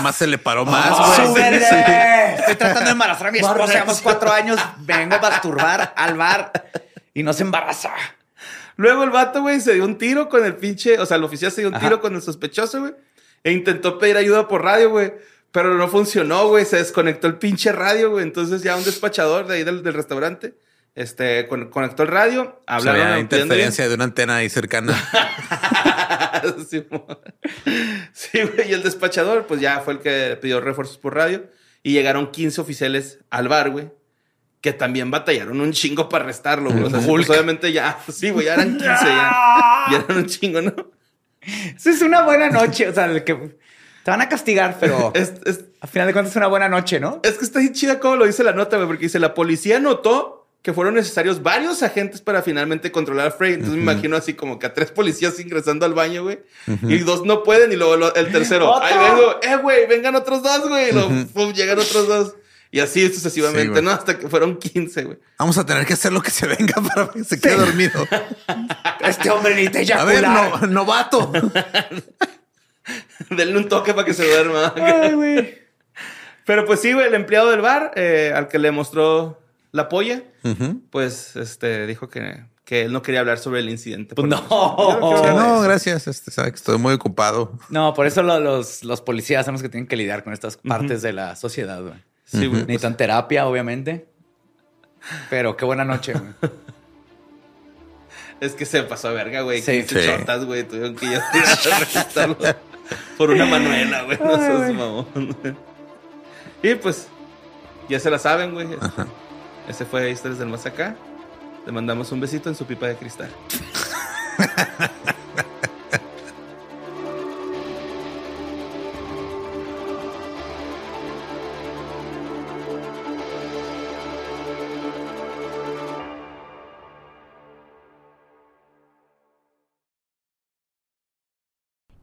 más se le paró más, güey. Estoy tratando de embarazar a mi esposa. Llevamos cuatro años. Vengo a masturbar al bar y no se embaraza. Luego el vato, güey, se dio un tiro con el pinche, o sea, el oficial se dio un Ajá. tiro con el sospechoso, güey. E intentó pedir ayuda por radio, güey. Pero no funcionó, güey. Se desconectó el pinche radio, güey. Entonces ya un despachador de ahí del, del restaurante, este, con- conectó el radio. O sea, Hablaron había a interferencia de una antena ahí cercana. *laughs* sí, güey. Y el despachador, pues ya fue el que pidió refuerzos por radio. Y llegaron 15 oficiales al bar, güey. Que también batallaron un chingo para arrestarlo, güey. O sea, pues, obviamente ya, *laughs* sí, güey, ya eran 15 ya. *laughs* Ya eran un chingo, ¿no? Eso es una buena noche. O sea, el que te van a castigar, pero *laughs* Es, es, a final de cuentas es una buena noche, ¿no? es que está ahí chida como lo dice la nota, güey, porque dice, la policía notó que fueron necesarios varios agentes para finalmente controlar a Frey. Entonces me imagino así como que a tres policías ingresando al baño, güey. Y dos no pueden y luego lo- el tercero, ahí vengo, eh, güey, vengan otros dos, güey. Y luego, pum, llegan otros dos. Y así Sí, sucesivamente, güey. ¿no? Hasta que fueron 15, güey. Vamos a tener que hacer lo que se venga *laughs* para que se quede dormido. *laughs* Este hombre necesita A ver, eyacular. no, novato. *laughs* Denle un toque para que se duerma. *laughs* Ay, güey. Pero pues sí, güey, el empleado del bar, eh, al que le mostró la polla, pues este dijo que, que él no quería hablar sobre el incidente. Pues no. No, gracias. Este, sabe que estoy muy ocupado. No, por eso lo- los, los policías son los que tienen que lidiar con estas partes de la sociedad, güey. Sí, güey. Necesitan terapia, obviamente. Pero qué buena noche, güey. *laughs* Es que se pasó a verga, güey. Sí. 15 Sí. chotas, güey. Tuvieron que ir a registrarlo por una manuela, güey. No seas mamón. Y pues, ya se la saben, güey. Ese fue Historias del Más Acá. Le mandamos un besito en su pipa de cristal. *laughs*